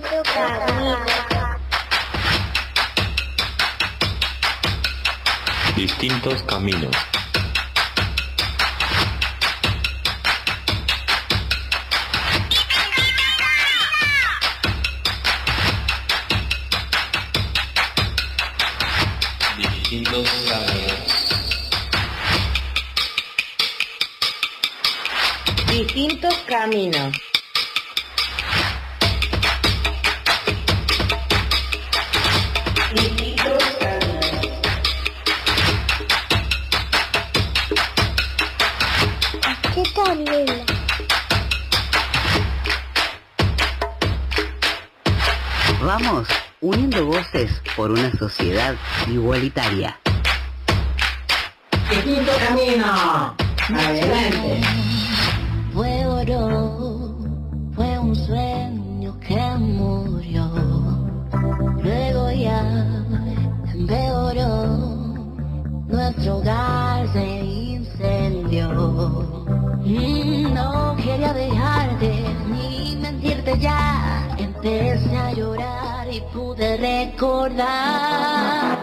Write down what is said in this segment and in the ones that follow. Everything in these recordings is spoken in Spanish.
caminos. Distintos caminos. Distintos caminos. Distintos caminos. Por una sociedad igualitaria. Distinto camino. Adelante. Fue oro, fue un sueño que murió. Luego ya empeoró, nuestro hogar se incendió. Mm, No quería dejarte ni mentirte ya. Empecé a pude recordar.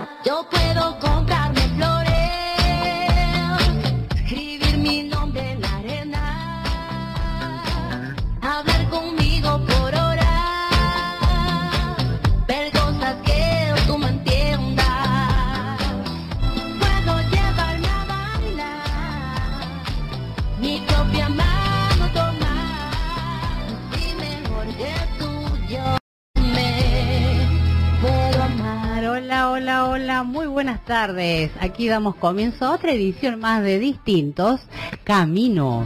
Tardes. Aquí damos comienzo a otra edición más de Distintos Caminos.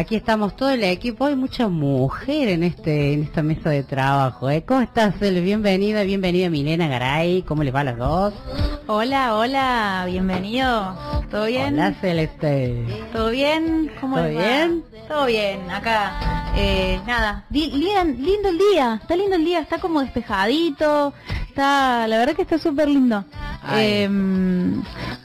Aquí estamos todo el equipo, hay mucha mujer en este en esta mesa de trabajo. ¿eh? ¿Cómo estás? Bienvenida, bienvenida Milena Garay. ¿Cómo les va a las dos? Hola, hola, bienvenido. ¿Todo bien? Hola, Celeste. ¿Todo bien? ¿Cómo ¿Todo les va? bien? Todo bien, acá. Eh, nada, lindo el día, está lindo el día, está como despejadito, está, la verdad que está súper lindo. Eh,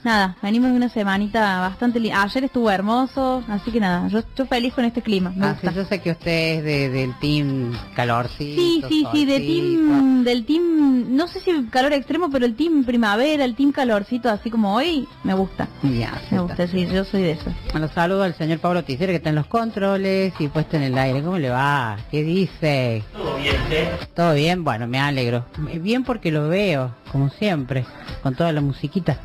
nada, venimos de una semanita bastante linda. Ayer estuvo hermoso, así que nada, yo, yo feliz con este clima. Me Ah, sí, yo sé que usted es de- del team calorcito. Sí, sí, sí, de team, del team, no sé si calor extremo, pero el team primavera, el team calorcito, así como hoy, me gusta. Ya, Me gusta, sí, yo soy de eso. Bueno, saludo al señor Pablo Ticero que está en los controles y puesto en el aire. ¿Cómo le va? ¿Qué dice? Todo bien, Todo bien, bueno, me alegro. Bien porque lo veo, como siempre, con toda la musiquita.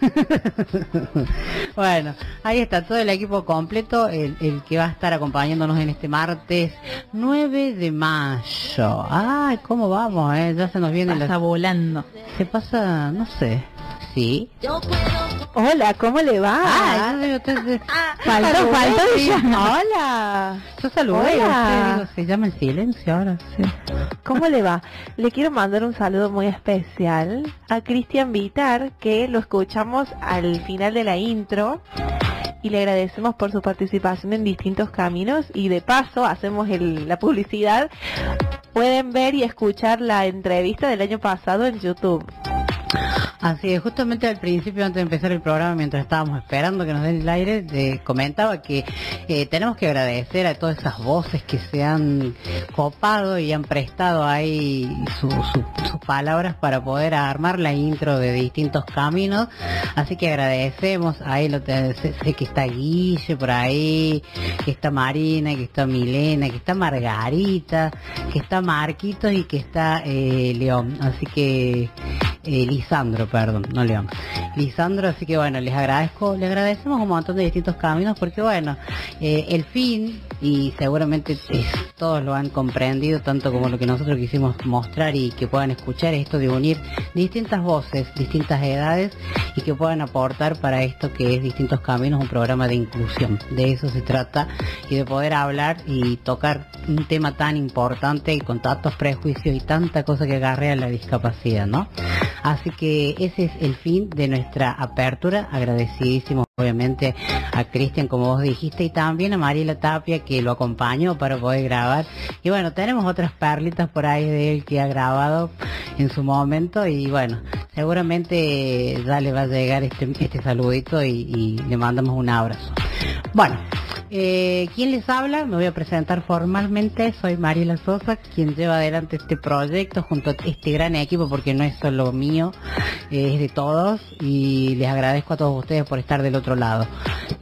bueno, ahí está todo el equipo completo, el, el que va a estar acompañándonos en este martes 9 de mayo. Ay, ¿cómo vamos? Eh? Ya se nos viene Pasa la... volando. Se pasa, no sé. ¿Sí? Yo puedo Hola, ¿cómo le va? Ah, yo digo, usted- Faltó, faltó Sí. ella. Hola. Yo saludé, Hola. digo, se llama el silencio ahora. sí. ¿Cómo le va? Le quiero mandar un saludo muy especial a Cristian Vitar, que lo escuchamos al final de la intro y le agradecemos por su participación en distintos caminos y de paso hacemos el- la publicidad. Pueden ver y escuchar la entrevista del año pasado en YouTube. Así es, justamente al principio, antes de empezar el programa, mientras estábamos esperando que nos den el aire, comentaba que eh, tenemos que agradecer a todas esas voces que se han copado y han prestado ahí su- su- sus palabras para poder armar la intro de distintos caminos. Así que agradecemos, ahí lo sé, sé que está Guille por ahí, que está Marina, que está Milena, que está Margarita, que está Marquitos y que está eh, León. Así que eh, Lisandro, perdón, no León. Lisandro, así que bueno, les agradezco, le agradecemos un montón de distintos caminos porque bueno, eh, el fin, y seguramente eh, todos lo han comprendido, tanto como lo que nosotros quisimos mostrar y que puedan escuchar, es esto de unir distintas voces, distintas edades y que puedan aportar para esto que es Distintos Caminos, un programa de inclusión. De eso se trata y de poder hablar y tocar un tema tan importante y con tantos prejuicios y tanta cosa que agarrea la discapacidad, ¿no? Así que ese es el fin de nuestra apertura. Agradecidísimos obviamente a Cristian, como vos dijiste, y también a Mariela Tapia que lo acompañó para poder grabar. Y bueno, tenemos otras perlitas por ahí de él que ha grabado en su momento y bueno, seguramente ya le va a llegar este, este saludito y, y le mandamos un abrazo. Bueno, eh, ¿quién les habla? Me voy a presentar formalmente. Soy Mariela Sosa, quien lleva adelante este proyecto junto a este gran equipo, porque no es solo mío, eh, es de todos. Y les agradezco a todos ustedes por estar del otro lado.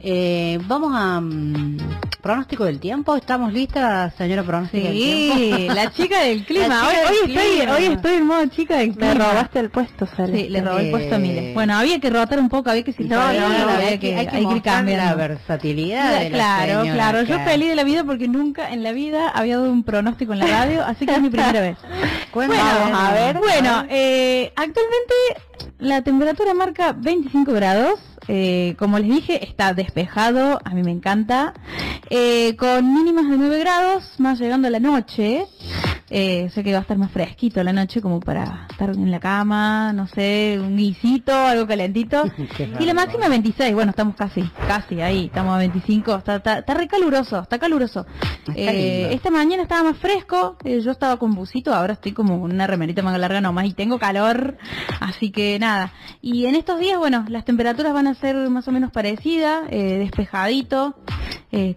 Eh, vamos a mm, pronóstico del tiempo. ¿Estamos listas, señora pronóstico del tiempo? Sí, la chica del clima. Hoy, estoy, hoy estoy en modo chica del clima. Me robaste el puesto, Celeste. Sí, le robé el puesto a Mile. Eh, Bueno, había que rotar un poco, había que No, silbar, no, no, había hay que, hay que cambiando. la versatilidad de la claro, señora claro. Yo feliz de la vida porque nunca en la vida había dado un pronóstico en la radio, así que es mi primera vez. Bueno, a ver. Bueno, eh, actualmente la temperatura marca 25 grados. eh, como les dije, está despejado, a mí me encanta. eh, con mínimas de 9 grados, más llegando a la noche. Eh, sé que va a estar más fresquito la noche como para estar en la cama, no sé, un guisito, algo calentito. Y la máxima 26, bueno, estamos casi, casi ahí, estamos a 25, está, está, está re caluroso, está caluroso. Está Eh, esta mañana estaba más fresco, eh, yo estaba con busito, ahora estoy como una remerita manga larga nomás y tengo calor, así que nada. Y en estos días, bueno, las temperaturas van a ser más o menos parecidas, eh, despejadito,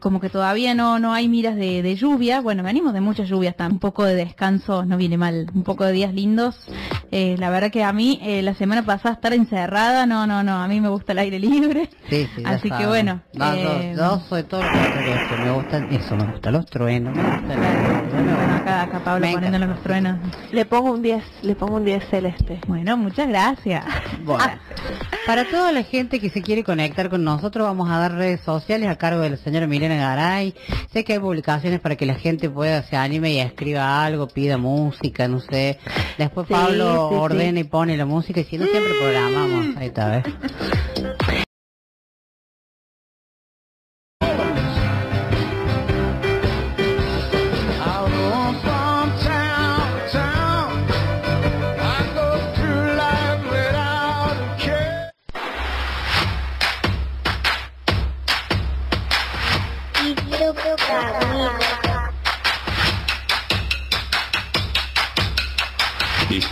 como que todavía no, no hay miras de, de lluvia, bueno, venimos de muchas lluvias, tan un poco de descanso no viene mal, un poco de días lindos. Eh, la verdad que a mí eh, la semana pasada estar encerrada, no, no, no, a mí me gusta el aire libre. Sí, sí, Así que bueno, No, eh, yo, soy todo lo que me gustan eso, me gustan los truenos, me gusta la- Bueno, acá, acá Pablo encanta. los truenos. Le pongo un 10, le pongo un 10 celeste. Bueno, muchas gracias. Bueno, para toda la gente que se quiere conectar con nosotros, vamos a dar redes sociales a cargo de la señora Milena Garay. Sé que hay publicaciones para que la gente pueda, se anime y escriba algo, pida música, no sé. Después Sí, Pablo sí, sí. ordena y pone la música y si no siempre programamos. Ahí está, ¿ves?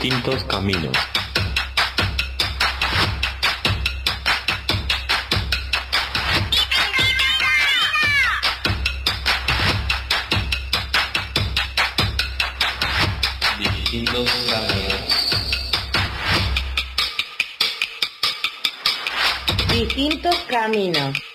Distintos caminos. Distintos caminos. Distintos caminos.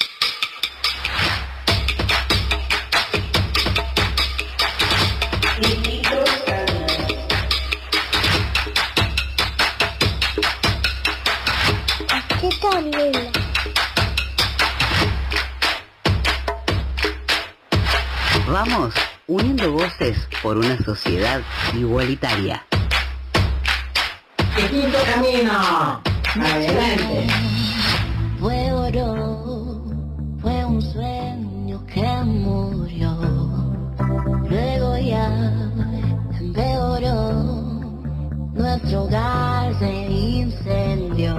Uniendo voces por una sociedad igualitaria. Distinto camino. Adelante. Fue oro, fue un sueño que murió. Luego ya empeoró, nuestro hogar se incendió.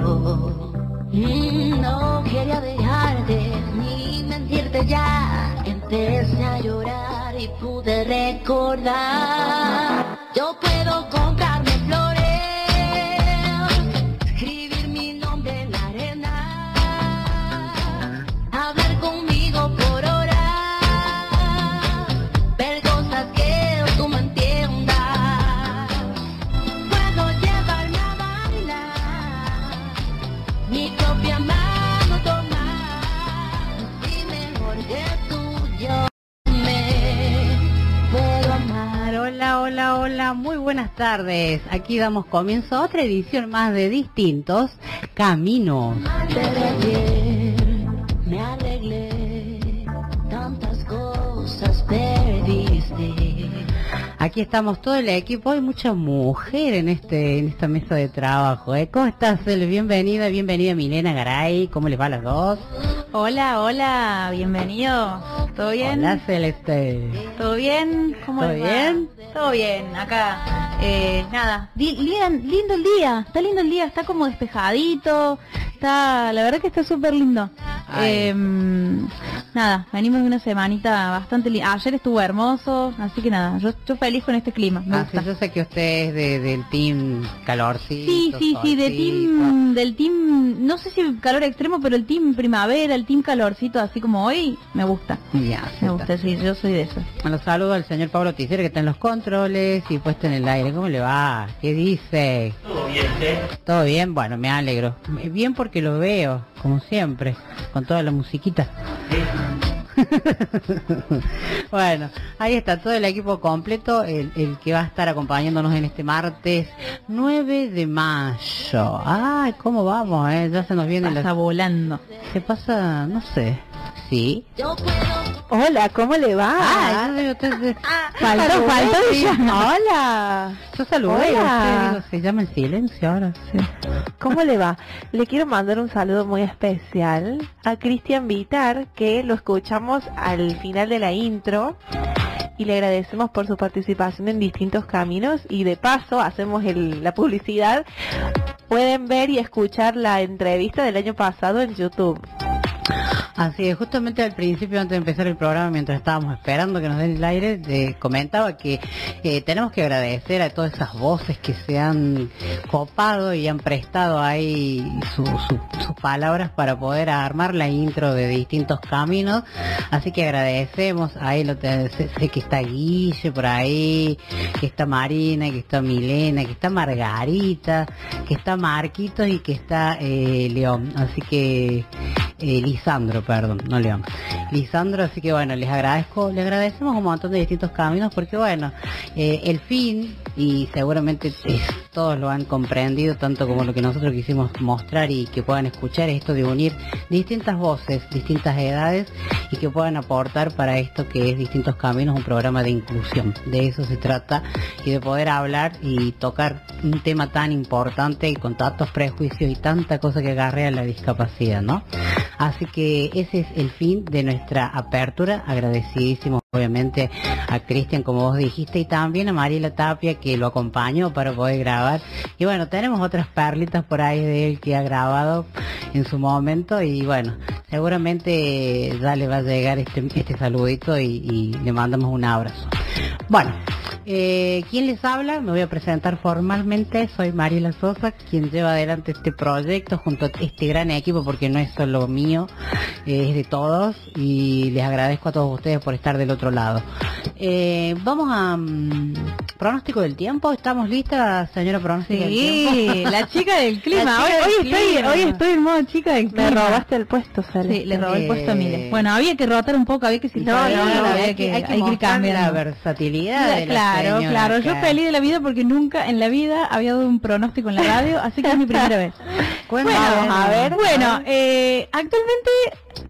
Mm, No quería dejarte ni mentirte ya. Empecé a llorar y pude recordar. Yo puedo comprarme buenas tardes. Aquí damos comienzo a otra edición más de Distintos Caminos. Aquí estamos todo el equipo, hay mucha mujer en este en esta mesa de trabajo. ¿eh? ¿Cómo estás? Bienvenida, bienvenida Milena Garay. ¿Cómo les va a las dos? Hola, hola, bienvenidos. ¿Todo bien? Hola, Celeste. ¿Todo bien? ¿Cómo ¿Todo les va? bien? Todo bien, acá. Eh, nada, lindo el día, está lindo el día, está como despejadito, está, la verdad que está súper lindo. Eh, nada, venimos de una semanita bastante linda. Ayer estuvo hermoso, así que nada, yo, yo feliz con este clima. Me Ah, sí, yo sé que usted es de- del team calorcito. Sí, sí, sí, de team, del team, no sé si calor extremo, pero el team primavera, el team calorcito, así como hoy, me gusta. Ya, Me gusta, sí, yo soy de eso. Bueno, saludo al señor Pablo Ticero que está en los controles y puesto en el aire. ¿Cómo le va? ¿Qué dice? Todo bien, Todo bien, bueno, me alegro. Bien porque lo veo, como siempre, con toda la musiquita. bueno, ahí está todo el equipo completo, el, el que va a estar acompañándonos en este martes 9 de mayo. Ay, ¿cómo vamos? Eh? Ya se nos viene Pasa la... volando. Se pasa, no sé. Sí. Hola, ¿cómo le va? Ah, yo te- te- faltó, saludé, sí. ella. Hola. Yo Hola. digo, se llama el silencio ahora. Sí. ¿Cómo le va? Le quiero mandar un saludo muy especial a Cristian Vitar, que lo escuchamos al final de la intro y le agradecemos por su participación en distintos caminos y de paso hacemos el- la publicidad. Pueden ver y escuchar la entrevista del año pasado en YouTube. Así es, justamente al principio, antes de empezar el programa, mientras estábamos esperando que nos den el aire, comentaba que eh, tenemos que agradecer a todas esas voces que se han copado y han prestado ahí su- su- sus palabras para poder armar la intro de distintos caminos. Así que agradecemos, ahí lo sé, que está Guille por ahí, que está Marina, que está Milena, que está Margarita, que está Marquitos y que está eh, León. Así que eh, Lisandro, perdón, no León. Lisandro, así que bueno, les agradezco, le agradecemos un montón de distintos caminos porque bueno, eh, el fin, y seguramente eh, todos lo han comprendido, tanto como lo que nosotros quisimos mostrar y que puedan escuchar, es esto de unir distintas voces, distintas edades y que puedan aportar para esto que es Distintos Caminos, un programa de inclusión. De eso se trata y de poder hablar y tocar un tema tan importante y con tantos prejuicios y tanta cosa que agarrea la discapacidad, ¿no? Así que ese es el fin de nuestra apertura. Agradecidísimos obviamente a Cristian, como vos dijiste, y también a Mariela Tapia que lo acompañó para poder grabar. Y bueno, tenemos otras perlitas por ahí de él que ha grabado en su momento y bueno, seguramente ya le va a llegar este, este saludito y le mandamos un abrazo. Bueno, eh, ¿quién les habla? Me voy a presentar formalmente. Soy Mariela Sosa, quien lleva adelante este proyecto junto a este gran equipo, porque no es solo mío, eh, es de todos. Y les agradezco a todos ustedes por estar del otro lado. Eh, vamos a mm, pronóstico del tiempo. ¿Estamos listas, señora pronóstico del tiempo? Sí, la chica del clima. Hoy, estoy, hoy estoy en modo chica del clima. Me robaste el puesto, Celeste. Sí, le robé el puesto a Mile. Bueno, había que rotar un poco, había que No, no, no, había hay que, hay cambiando. la versatilidad de la claro, señora claro. Yo feliz de la vida porque nunca en la vida había dado un pronóstico en la radio, así que es mi primera vez. Bueno, a ver. Bueno, eh, actualmente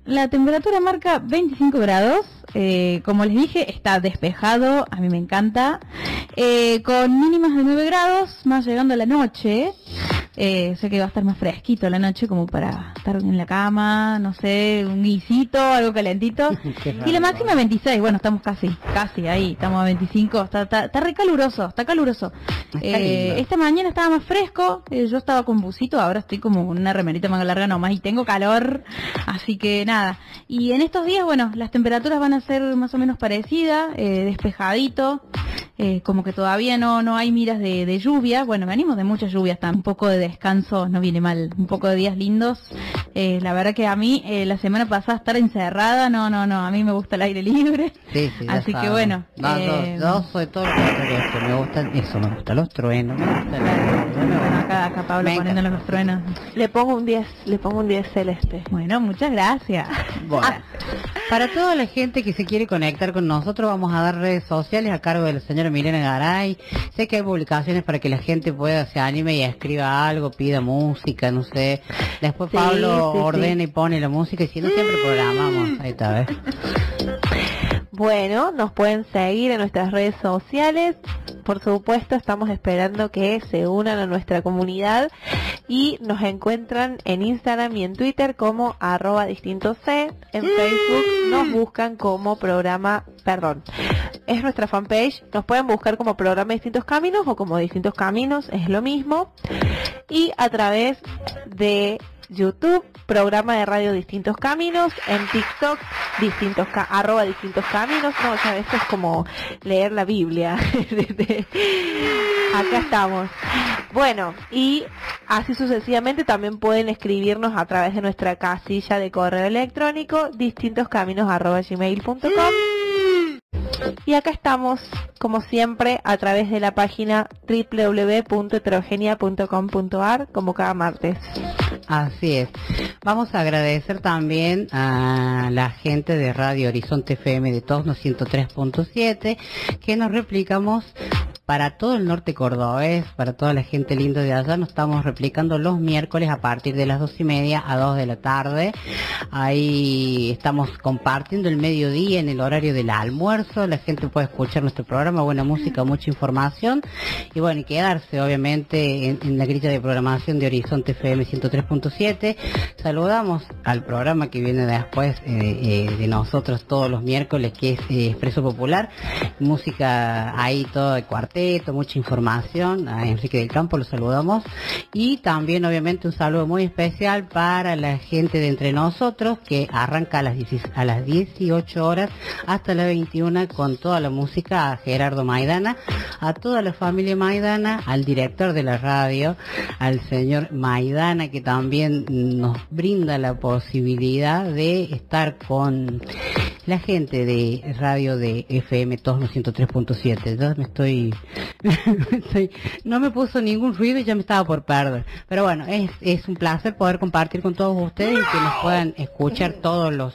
la temperatura marca 25 grados. Eh, como les dije, está despejado, a mí me encanta. eh, con mínimas de 9 grados, más llegando a la noche. Eh, sé que va a estar más fresquito la noche como para estar en la cama, no sé, un guisito, algo calentito. Y la máxima 26, bueno, estamos casi, casi ahí, estamos a 25, está, está, está re caluroso, está caluroso. Eh, esta mañana estaba más fresco, eh, yo estaba con busito, ahora estoy como una remerita manga larga nomás y tengo calor, así que nada. Y en estos días, bueno, las temperaturas van a ser más o menos parecidas, eh, despejadito, eh, como que todavía no, no hay miras de, de lluvia, bueno, venimos de muchas lluvias, un poco de descanso no viene mal, un poco de días lindos. Eh, la verdad que a mí la semana pasada estar encerrada, no, no, no, a mí me gusta el aire libre. Sí, sí, ya Así que bueno, No, yo, soy todo lo que me gustan eso, me gustan los truenos, me gusta la- Bueno, acá, Pablo los truenos. Le pongo un 10, le pongo un 10 celeste. Bueno, muchas gracias. Bueno, para toda la gente que se quiere conectar con nosotros, vamos a dar redes sociales a cargo de la señora Milena Garay. Sé que hay publicaciones para que la gente pueda, se anime y escriba algo, pida música, no sé. Después Sí, Pablo sí, sí. ordena y pone la música y si no siempre programamos. Ahí está, ¿ves? Bueno, nos pueden seguir en nuestras redes sociales. Por supuesto, estamos esperando que se unan a nuestra comunidad y nos encuentran en Instagram y en Twitter como arroba distinto C. En Facebook nos buscan como programa, perdón, es nuestra fanpage. Nos pueden buscar como programa Distintos Caminos o como Distintos Caminos, es lo mismo. Y a través de YouTube, programa de radio Distintos Caminos, en TikTok, distintos arroba distintos caminos, no, o sea, esto es como leer la Biblia. Acá estamos. Bueno, y así sucesivamente también pueden escribirnos a través de nuestra casilla de correo electrónico distintoscaminos.gmail.com y acá estamos, como siempre, a través de la página www.heterogenia.com.ar, como cada martes. Así es. Vamos a agradecer también a la gente de Radio Horizonte FM de Tosno 103.7 que nos replicamos para todo el norte cordobés, para toda la gente linda de allá, nos estamos replicando los miércoles a partir de las dos y media a dos de la tarde. Ahí estamos compartiendo el mediodía en el horario del almuerzo, la gente puede escuchar nuestro programa, buena música, mucha información y bueno, y quedarse obviamente en, la grilla de programación de Horizonte FM 103.7. Saludamos al programa que viene después eh, eh, de nosotros todos los miércoles, que es eh, Expreso Popular, música ahí todo de mucha información, a Enrique del Campo lo saludamos. Y también obviamente un saludo muy especial para la gente de entre nosotros que arranca a las, 10 a las 18 horas hasta las 21 con toda la música a Gerardo Maidana, a toda la familia Maidana, al director de la radio, al señor Maidana que también nos brinda la posibilidad de estar con la gente de radio de FM Tosno 103.7. Ya me estoy, estoy- no me puso ningún ruido y ya me estaba por perder. Pero bueno, es, es un placer poder compartir con todos ustedes y que nos puedan escuchar todos los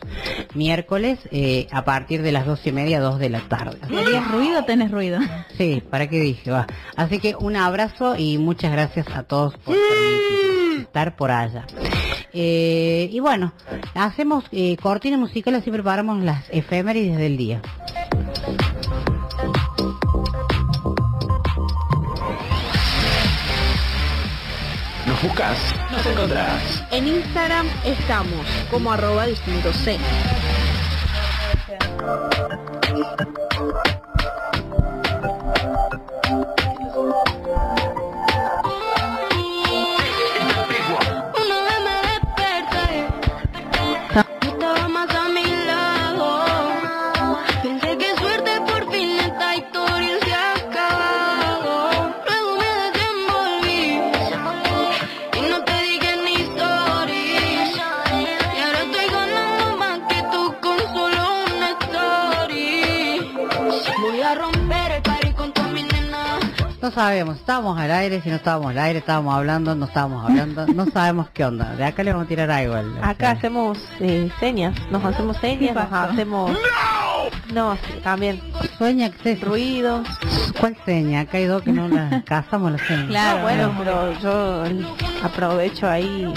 miércoles eh, a partir de las dos y media, dos de la tarde. ¿Querías ruido? Tenés ruido. Sí, ¿para qué dije? Va. Así que un abrazo y muchas gracias a todos por estar por allá. Eh, y bueno, hacemos eh, cortina musical, así preparamos las efemérides del día. Nos buscas, nos encontrás. En Instagram estamos como arroba distinto C. sabemos, estábamos al aire, si no estábamos al aire, estábamos hablando, no estábamos hablando, no sabemos qué onda. De acá le vamos a tirar algo. al- Acá hacemos eh, señas, nos hacemos señas, nos hacemos... No, sí, también. Sueña que se Ruidos. ¿Cuál seña? Acá hay dos que no las cazamos las señas. Claro, No, bueno, no. pero yo aprovecho ahí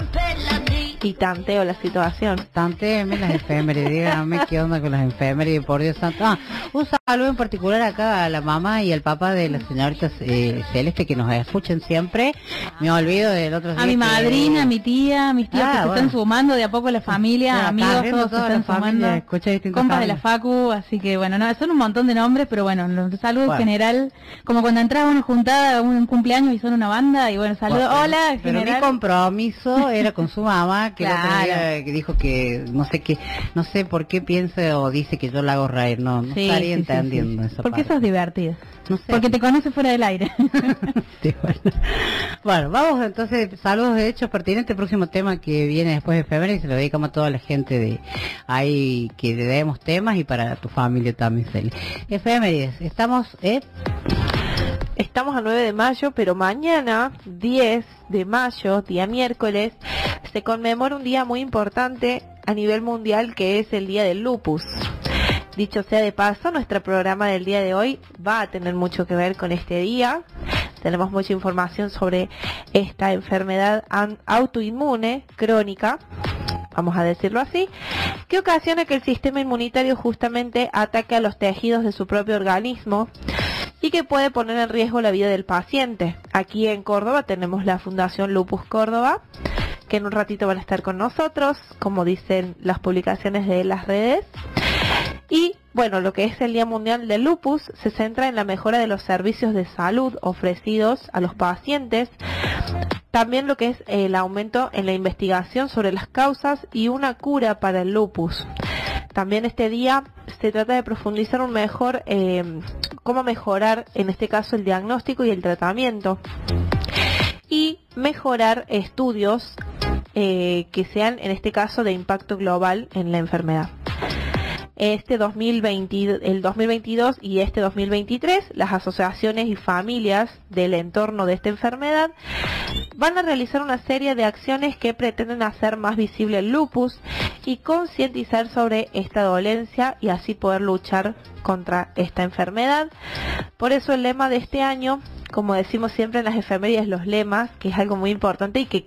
y tanteo la situación. Tantéeme las efemérides, dígame qué onda con las efemérides, por Dios santo. Ah, un saludo en particular acá a la mamá y al papá de las señoritas eh, Celeste que nos escuchan siempre. Me olvido del otro A mi madrina, a mi tía, a mis tíos Ah, que se bueno. están sumando de a poco la familia, amigos, todos se la están sumando. Compas de la. Facu, así que bueno, no, son un montón de nombres, pero bueno, los saludos Bueno. general, como cuando entras a una juntada, a un cumpleaños y son una banda, y bueno, saludos, Bueno, hola, Pero mi general. compromiso era con su mamá, que el otro día dijo que no sé qué, no sé por qué piensa o dice que yo la hago reír, no, no Sí, estaría sí, entendiendo sí. esa Porque parte. sos divertido. No sé. Porque te conoce fuera del aire. Bueno. Bueno, vamos entonces, saludos de hechos pertinentes, próximo tema que viene después de febrero y se lo dedicamos a toda la gente de ahí que le demos temas y para tu familia también, Celi. Efemérides, estamos, ¿eh? Estamos a 9 de mayo, pero mañana, 10 de mayo, día miércoles, se conmemora un día muy importante a nivel mundial que es el Día del Lupus. Dicho sea de paso, nuestro programa del día de hoy va a tener mucho que ver con este día. Tenemos mucha información sobre esta enfermedad autoinmune crónica, vamos a decirlo así, que ocasiona que el sistema inmunitario justamente ataque a los tejidos de su propio organismo y que puede poner en riesgo la vida del paciente. Aquí en Córdoba tenemos la Fundación Lupus Córdoba, que en un ratito van a estar con nosotros, como dicen las publicaciones de las redes. Y bueno, lo que es el Día Mundial del Lupus se centra en la mejora de los servicios de salud ofrecidos a los pacientes. También lo que es el aumento en la investigación sobre las causas y una cura para el lupus. También este día se trata de profundizar un mejor eh, cómo mejorar en este caso el diagnóstico y el tratamiento. Y mejorar estudios eh, que sean en este caso de impacto global en la enfermedad este 2020, el 2022 y este 2023, las asociaciones y familias del entorno de esta enfermedad van a realizar una serie de acciones que pretenden hacer más visible el lupus y concientizar sobre esta dolencia y así poder luchar contra esta enfermedad. Por eso el lema de este año, como decimos siempre en las enfermerías, los lemas, que es algo muy importante y que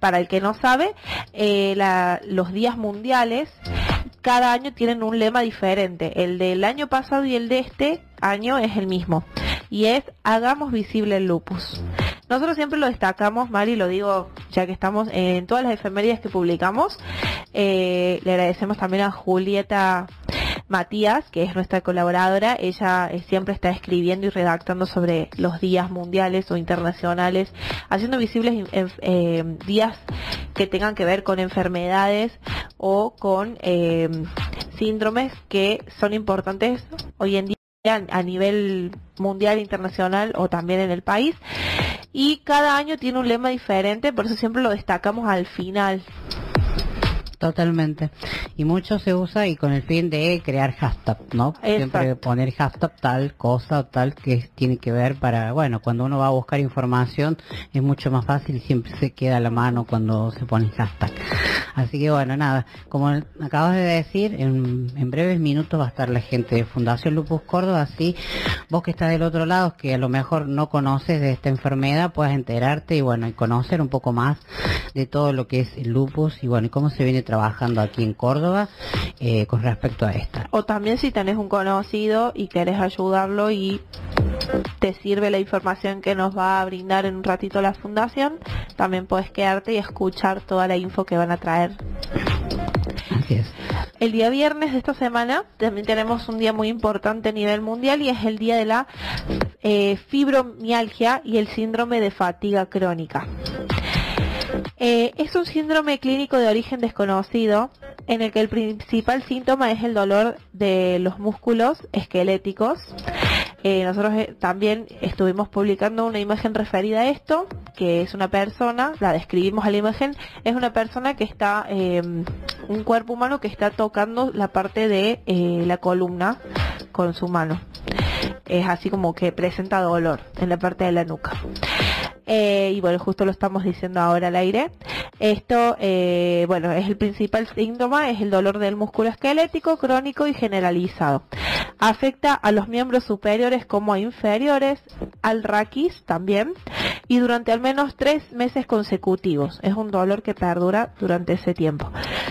para el que no sabe, eh, la, los días mundiales cada año tienen un lema diferente. El del año pasado y el de este año es el mismo. Y es hagamos visible el lupus. Nosotros siempre lo destacamos, Mari, lo digo ya que estamos en todas las enfermerías que publicamos. Eh, le agradecemos también a Julieta Matías, que es nuestra colaboradora. Ella eh, siempre está escribiendo y redactando sobre los días mundiales o internacionales, haciendo visibles eh, días que tengan que ver con enfermedades o con síndromes que son importantes hoy en día a nivel mundial, internacional o también en el país. Y cada año tiene un lema diferente, por eso siempre lo destacamos al final. Totalmente. Y mucho se usa y con el fin de crear hashtag, ¿no? Siempre poner hashtag tal cosa o tal que tiene que ver para, bueno, cuando uno va a buscar información es mucho más fácil y siempre se queda a la mano cuando se pone hashtag. Así que bueno, nada, como acabas de decir, en, en breves minutos va a estar la gente de Fundación Lupus Córdoba, así vos que estás del otro lado, que a lo mejor no conoces de esta enfermedad, puedas enterarte y bueno, y conocer un poco más de todo lo que es el lupus y bueno, y cómo se viene trabajando aquí en Córdoba eh, con respecto a esta. O también si tenés un conocido y querés ayudarlo y te sirve la información que nos va a brindar en un ratito la fundación, también puedes quedarte y escuchar toda la info que van a traer. Así es. El día viernes de esta semana también tenemos un día muy importante a nivel mundial y es el día de la eh, fibromialgia y el síndrome de fatiga crónica. Eh, es un síndrome clínico de origen desconocido en el que el principal síntoma es el dolor de los músculos esqueléticos. Eh, nosotros eh, también estuvimos publicando una imagen referida a esto, que es una persona, la describimos a la imagen, es una persona que está, em, un cuerpo humano que está tocando la parte de la columna con su mano. Es así como que presenta dolor en la parte de la nuca. Eh, y bueno, justo lo estamos diciendo ahora al aire. Esto, eh, bueno, es el principal síntoma, es el dolor del músculo esquelético crónico y generalizado. Afecta a los miembros superiores como a inferiores, al raquis también, y durante al menos tres meses consecutivos. Es un dolor que perdura durante ese tiempo.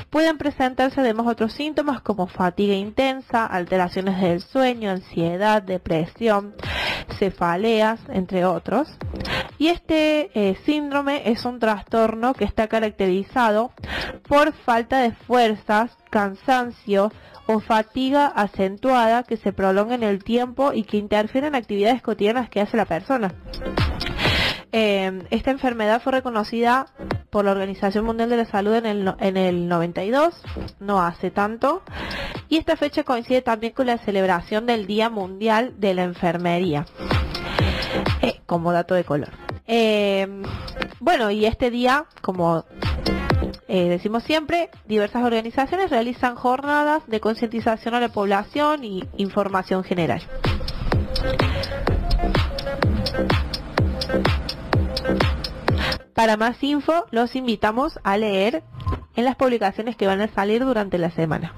Pueden presentarse además otros síntomas como fatiga intensa, alteraciones del sueño, ansiedad, depresión, cefaleas, entre otros. Y este eh, síndrome es un trastorno que está caracterizado por falta de fuerzas, cansancio o fatiga acentuada que se prolonga en el tiempo y que interfiere en actividades cotidianas que hace la persona. Eh, esta enfermedad fue reconocida por la Organización Mundial de la Salud en el, en el 92, no hace tanto, y esta fecha coincide también con la celebración del Día Mundial de la Enfermería, eh, como dato de color. Eh, bueno, y este día, como decimos siempre, diversas organizaciones realizan jornadas de concientización a la población y información general. Para más info, los invitamos a leer en las publicaciones que van a salir durante la semana.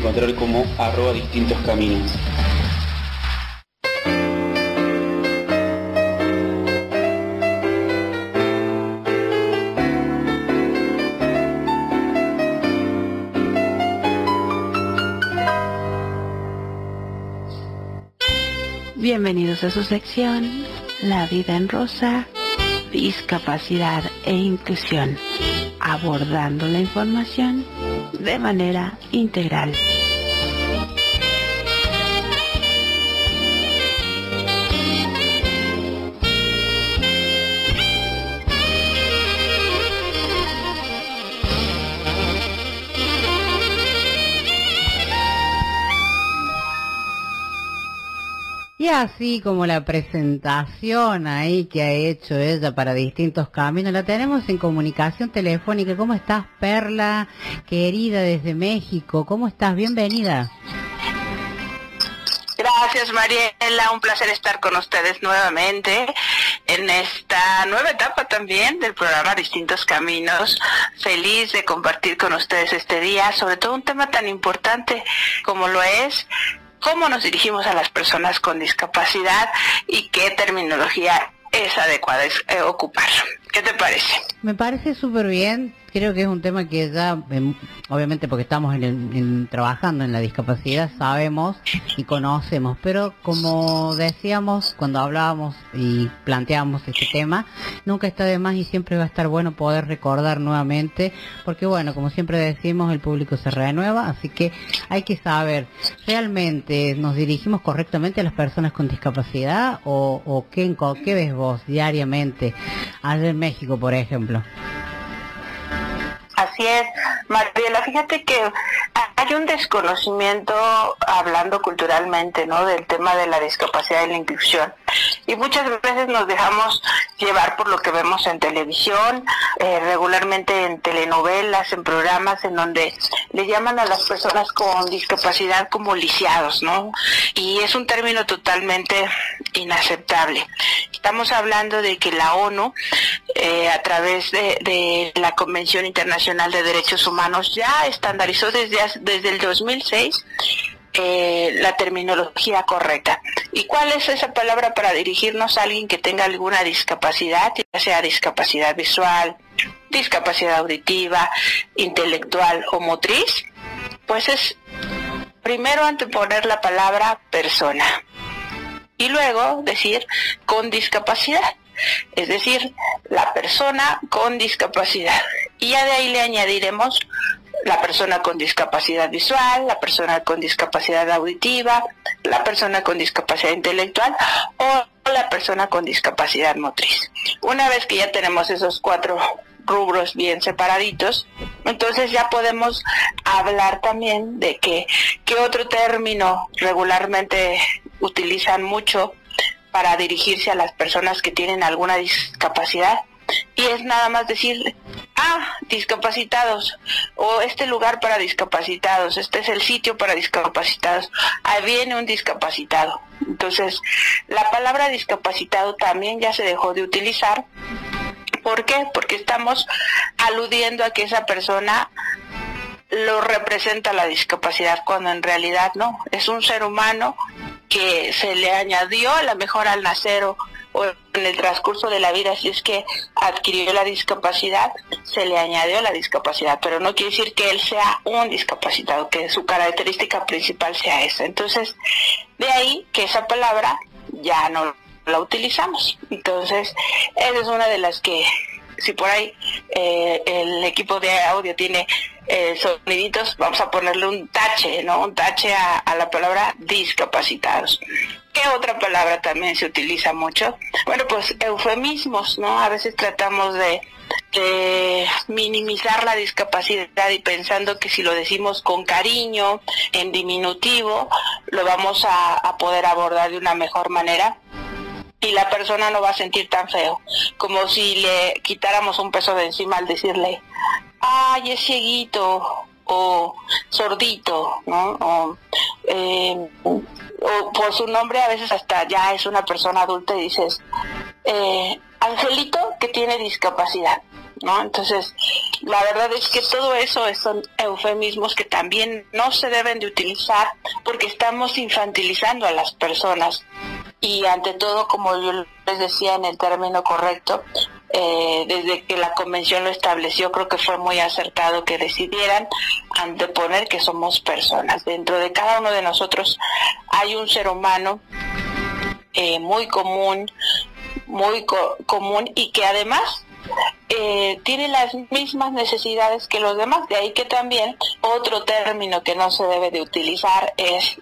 Encontrar como arroba distintos caminos. Bienvenidos a su sección La vida en rosa, discapacidad e inclusión, abordando la información de manera integral. Y así como la presentación ahí que ha hecho ella para distintos caminos, la tenemos en comunicación telefónica. ¿Cómo estás, Perla, querida desde México? ¿Cómo estás? Bienvenida. Gracias Mariela, un placer estar con ustedes nuevamente en esta nueva etapa también del programa Distintos Caminos. Feliz de compartir con ustedes este día, sobre todo un tema tan importante como lo es cómo nos dirigimos a las personas con discapacidad y qué terminología es adecuada eh, ocupar. ¿Qué te parece? Me parece súper bien. Creo que es un tema que ya, obviamente porque estamos en en- trabajando en la discapacidad, sabemos y conocemos, pero como decíamos cuando hablábamos y planteábamos este tema, nunca está de más y siempre va a estar bueno poder recordar nuevamente, porque bueno, como siempre decimos, el público se renueva, así que hay que saber, ¿realmente nos dirigimos correctamente a las personas con discapacidad o, o qué, qué ves vos diariamente allá en México, por ejemplo? Así es, Mariela, fíjate que hay un desconocimiento, hablando culturalmente, ¿no? Del tema de la discapacidad y la inclusión. Y muchas veces nos dejamos llevar por lo que vemos en televisión, eh, regularmente en telenovelas, en programas en donde le llaman a las personas con discapacidad como lisiados, ¿no? Y es un término totalmente inaceptable. Estamos hablando de que la ONU, eh, a través de, de la Convención Internacional de Derechos Humanos, ya estandarizó desde, desde el 2006 eh, la terminología correcta. ¿Y cuál es esa palabra para dirigirnos a alguien que tenga alguna discapacidad, ya sea discapacidad visual, discapacidad auditiva, intelectual o motriz? Pues es primero anteponer la palabra persona y luego decir con discapacidad, es decir, la persona con discapacidad. Y ya de ahí le añadiremos la persona con discapacidad visual, la persona con discapacidad auditiva, la persona con discapacidad intelectual o la persona con discapacidad motriz. Una vez que ya tenemos esos cuatro rubros bien separaditos, entonces ya podemos hablar también de que qué otro término regularmente utilizan mucho para dirigirse a las personas que tienen alguna discapacidad y es nada más decir, ah, discapacitados, o este lugar para discapacitados, este es el sitio para discapacitados, ahí viene un discapacitado. Entonces, la palabra discapacitado también ya se dejó de utilizar. ¿Por qué? Porque estamos aludiendo a que esa persona lo representa la discapacidad cuando en realidad no, es un ser humano que se le añadió a la mejor al nacer o, o en el transcurso de la vida, si es que adquirió la discapacidad, se le añadió la discapacidad, pero no quiere decir que él sea un discapacitado, que su característica principal sea esa. Entonces, de ahí que esa palabra ya no la utilizamos. Entonces, esa es una de las que, si por ahí eh, el equipo de audio tiene eh, soniditos, vamos a ponerle un tache, ¿no? Un tache a, a la palabra discapacitados. ¿Qué otra palabra también se utiliza mucho? Bueno, pues eufemismos, ¿no? A veces tratamos de, de minimizar la discapacidad y pensando que si lo decimos con cariño, en diminutivo, lo vamos a, a poder abordar de una mejor manera y la persona no va a sentir tan feo, como si le quitáramos un peso de encima al decirle, ay, es cieguito o sordito, ¿no? O, eh, o por su nombre a veces hasta ya es una persona adulta y dices, eh, Angelito que tiene discapacidad. ¿no? Entonces, la verdad es que todo eso son eufemismos que también no se deben de utilizar porque estamos infantilizando a las personas. Y ante todo, como yo les decía en el término correcto, eh, desde que la convención lo estableció, creo que fue muy acertado que decidieran anteponer que somos personas. Dentro de cada uno de nosotros hay un ser humano eh, muy común, muy común y que además eh, tiene las mismas necesidades que los demás. De ahí que también otro término que no se debe de utilizar es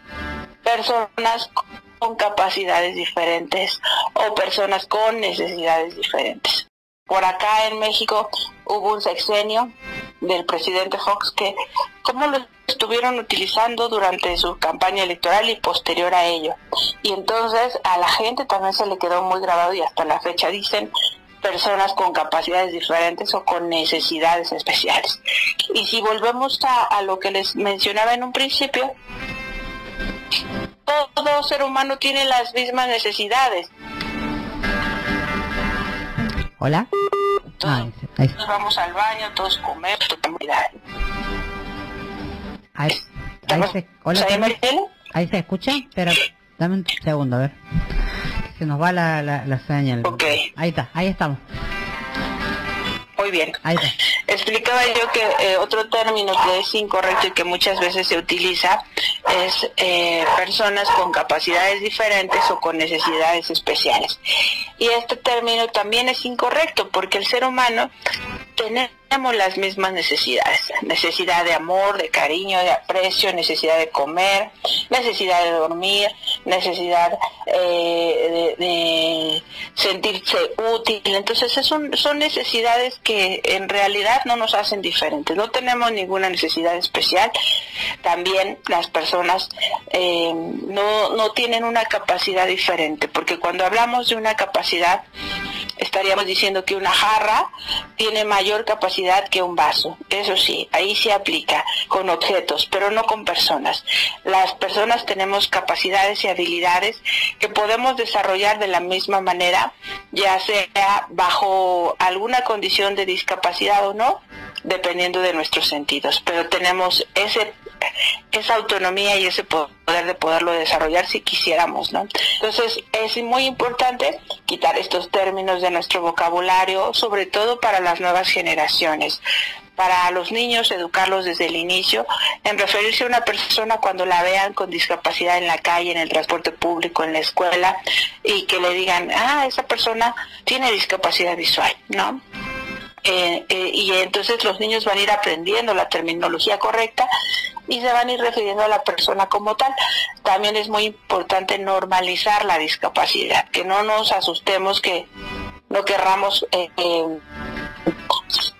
personas con capacidades diferentes o personas con necesidades diferentes. Por acá en México hubo un sexenio del presidente Fox que cómo lo estuvieron utilizando durante su campaña electoral y posterior a ello. Y entonces a la gente también se le quedó muy grabado y hasta la fecha dicen personas con capacidades diferentes o con necesidades especiales. Y si volvemos a, a lo que les mencionaba en un principio, todo ser humano tiene las mismas necesidades. Hola. Todos, vamos al baño, todos comemos, Ahí, ahí se, hola, ahí se escucha, pero dame un segundo, a ver. Se nos va la, la, la señal. Ok. Ahí está, ahí estamos. Muy bien. Explicaba yo que eh, otro término que es incorrecto y que muchas veces se utiliza es eh, personas con capacidades diferentes o con necesidades especiales. Y este término también es incorrecto porque el ser humano tenemos las mismas necesidades. Necesidad de amor, de cariño, de aprecio, necesidad de comer, necesidad de dormir, necesidad eh, de, sentirse útil. Entonces son, son necesidades que en realidad no nos hacen diferentes. No tenemos ninguna necesidad especial. También las personas eh, no, no tienen una capacidad diferente, porque cuando hablamos de una capacidad, estaríamos diciendo que una jarra tiene mayor capacidad que un vaso. Eso sí, ahí se aplica con objetos, pero no con personas. Las personas tenemos capacidades y habilidades que podemos desarrollar de la misma manera, ya sea bajo alguna condición de discapacidad o no, dependiendo de nuestros sentidos. Pero tenemos ese esa autonomía y ese poder de poderlo desarrollar si quisiéramos, ¿no? Entonces es muy importante quitar estos términos de nuestro vocabulario, sobre todo para las nuevas generaciones para los niños educarlos desde el inicio en referirse a una persona cuando la vean con discapacidad en la calle, en el transporte público, en la escuela y que le digan, ah, esa persona tiene discapacidad visual, ¿no? Eh, eh, y entonces los niños van a ir aprendiendo la terminología correcta y se van a ir refiriendo a la persona como tal. También es muy importante normalizar la discapacidad, que no nos asustemos que no querramos eh,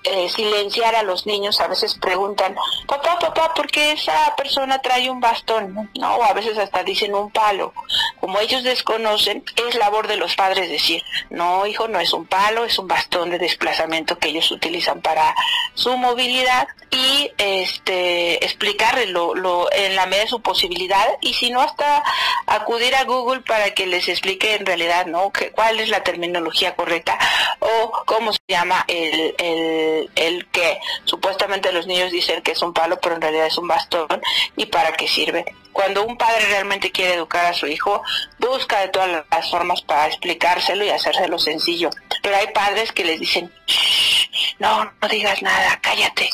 eh, silenciar a los niños, a veces preguntan, papá, papá, ¿por qué esa persona trae un bastón? ¿No? O a veces hasta dicen un palo. Como ellos desconocen, es labor de los padres decir, no, hijo, no es un palo, es un bastón de desplazamiento que ellos utilizan para su movilidad y este explicarle lo, en la medida de su posibilidad y si no hasta acudir a Google para que les explique en realidad, ¿no? Que, cuál es la terminología correcta o cómo se llama el el, que supuestamente los niños dicen que es un palo, pero en realidad es un bastón y para qué sirve. Cuando un padre realmente quiere educar a su hijo, busca de todas las formas para explicárselo y hacérselo sencillo. Pero hay padres que les dicen, no, no digas nada, cállate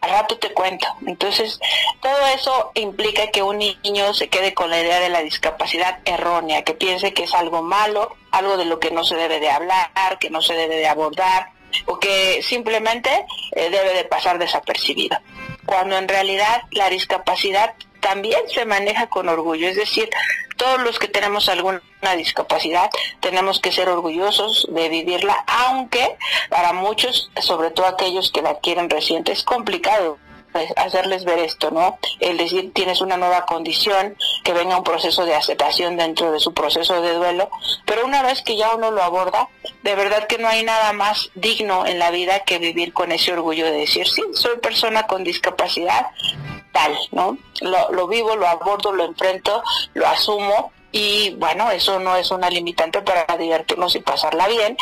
al rato te cuento. Entonces, todo eso implica que un niño se quede con la idea de la discapacidad errónea, que piense que es algo malo, algo de lo que no se debe de hablar, que no se debe de abordar, o que simplemente eh, debe de pasar desapercibido. Cuando en realidad la discapacidad también se maneja con orgullo, es decir, todos los que tenemos alguna discapacidad tenemos que ser orgullosos de vivirla, aunque para muchos, sobre todo aquellos que la quieren reciente, es complicado hacerles ver esto, ¿no? El decir tienes una nueva condición, que venga un proceso de aceptación dentro de su proceso de duelo, pero una vez que ya uno lo aborda, de verdad que no hay nada más digno en la vida que vivir con ese orgullo de decir, sí, soy persona con discapacidad, tal, ¿no? Lo, lo vivo, lo abordo, lo enfrento, lo asumo y bueno, eso no es una limitante para divertirnos y pasarla bien,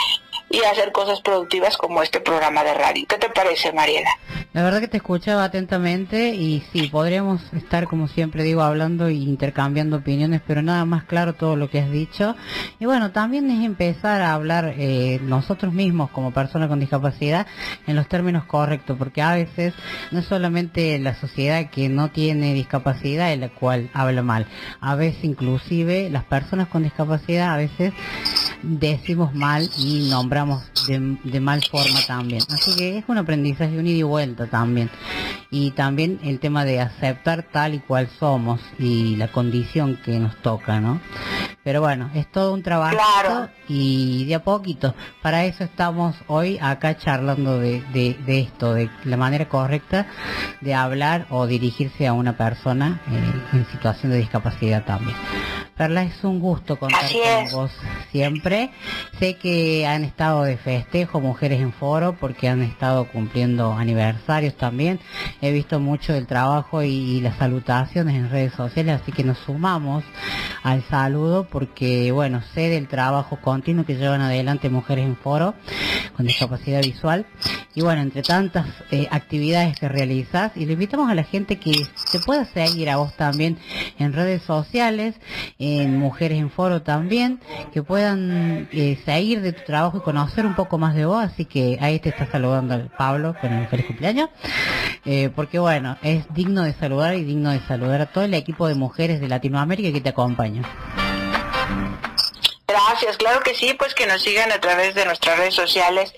y hacer cosas productivas como este programa de radio. ¿Qué te parece, Mariela? La verdad que te escuchaba atentamente y sí, podríamos estar como siempre digo hablando e intercambiando opiniones, pero nada más claro todo lo que has dicho. Y bueno, también es empezar a hablar eh, nosotros mismos como personas con discapacidad en los términos correctos, porque a veces no es solamente la sociedad que no tiene discapacidad en la cual habla mal, a veces inclusive las personas con discapacidad a veces decimos mal y nombramos de, mal forma también. Así que es un aprendizaje un ida y vuelta también. Y también el tema de aceptar tal y cual somos y la condición que nos toca, ¿no? Pero bueno, es todo un trabajo y de a poquito. Para eso estamos hoy acá charlando de, de, esto, de la manera correcta de hablar o dirigirse a una persona eh, en situación de discapacidad también. Perla, es un gusto contar con vos siempre. Sé que han estado de festejo Mujeres en Foro porque han estado cumpliendo aniversarios también. He visto mucho el trabajo y, las salutaciones en redes sociales, así que nos sumamos al saludo porque, bueno, sé del trabajo continuo que llevan adelante Mujeres en Foro con discapacidad visual. Y bueno, entre tantas eh, actividades que realizas, y le invitamos a la gente que se pueda seguir a vos también en redes sociales en Mujeres en Foro también, que puedan eh, seguir de tu trabajo y conocer un poco más de vos, así que ahí te está saludando Pablo con el feliz cumpleaños, eh, porque bueno, es digno de saludar y digno de saludar a todo el equipo de mujeres de Latinoamérica que te acompaña. Gracias, claro que sí, pues que nos sigan a través de nuestras redes sociales,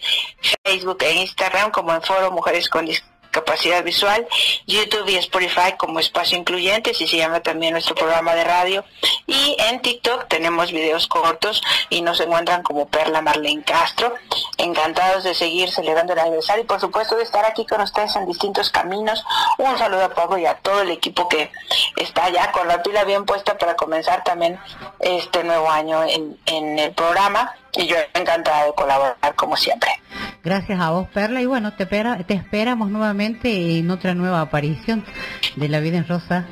Facebook e Instagram como en Foro Mujeres con capacidad visual, YouTube y Spotify como espacio incluyente, si se llama también nuestro programa de radio. Y en TikTok tenemos videos cortos y nos encuentran como Perla Marlene Castro. Encantados de seguir celebrando el aniversario y por supuesto de estar aquí con ustedes en distintos caminos. Un saludo a Pablo y a todo el equipo que está ya con la pila bien puesta para comenzar también este nuevo año en, en el programa y yo encantada de colaborar como siempre. Gracias a vos, Perla, y bueno, te, te esperamos nuevamente en otra nueva aparición de La Vida en Rosa.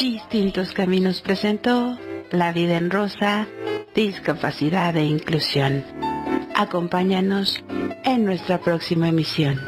Distintos Caminos presentó La Vida en Rosa, Discapacidad e Inclusión. Acompáñanos en nuestra próxima emisión.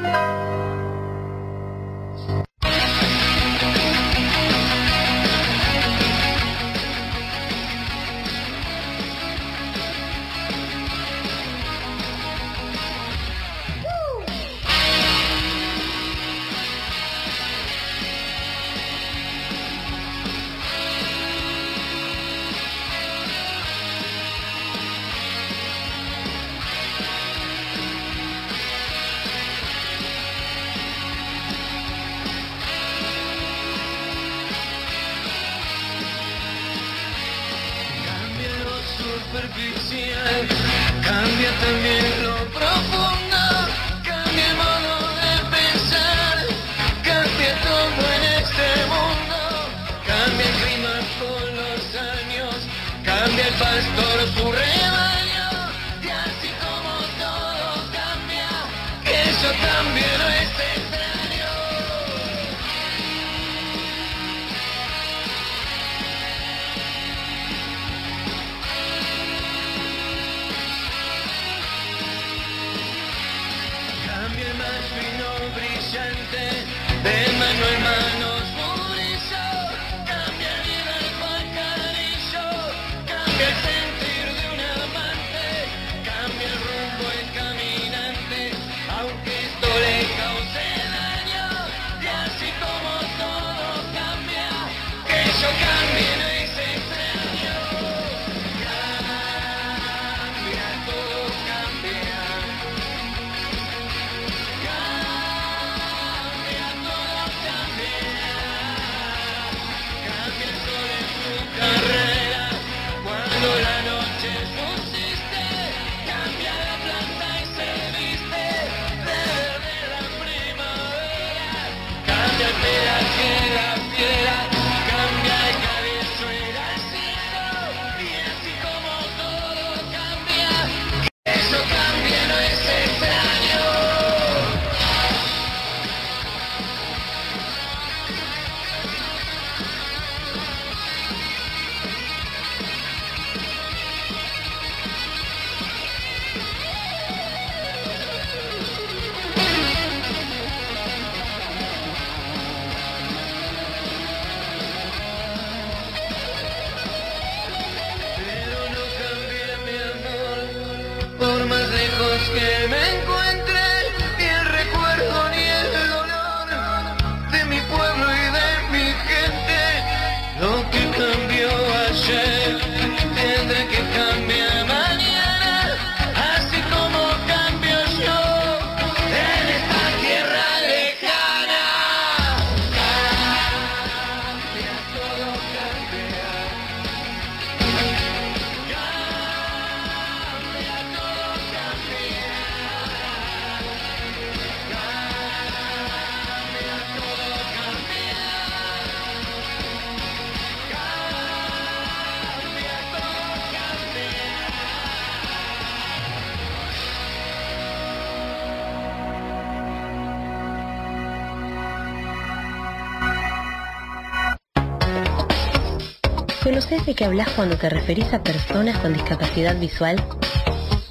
¿Conoces de qué hablas cuando te referís a personas con discapacidad visual?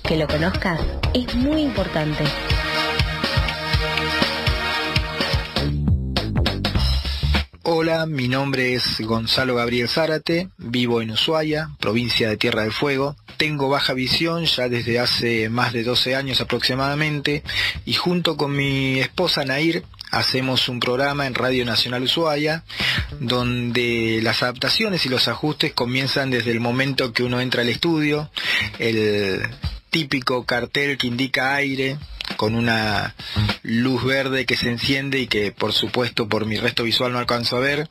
Que lo conozcas es muy importante. Hola, mi nombre es Gonzalo Gabriel Zárate, vivo en Ushuaia, provincia de Tierra del Fuego. Tengo baja visión ya desde hace más de 12 años aproximadamente y junto con mi esposa Nair hacemos un programa en Radio Nacional Ushuaia donde las adaptaciones y los ajustes comienzan desde el momento que uno entra al estudio, el típico cartel que indica aire, con una luz verde que se enciende y que por supuesto por mi resto visual no alcanzo a ver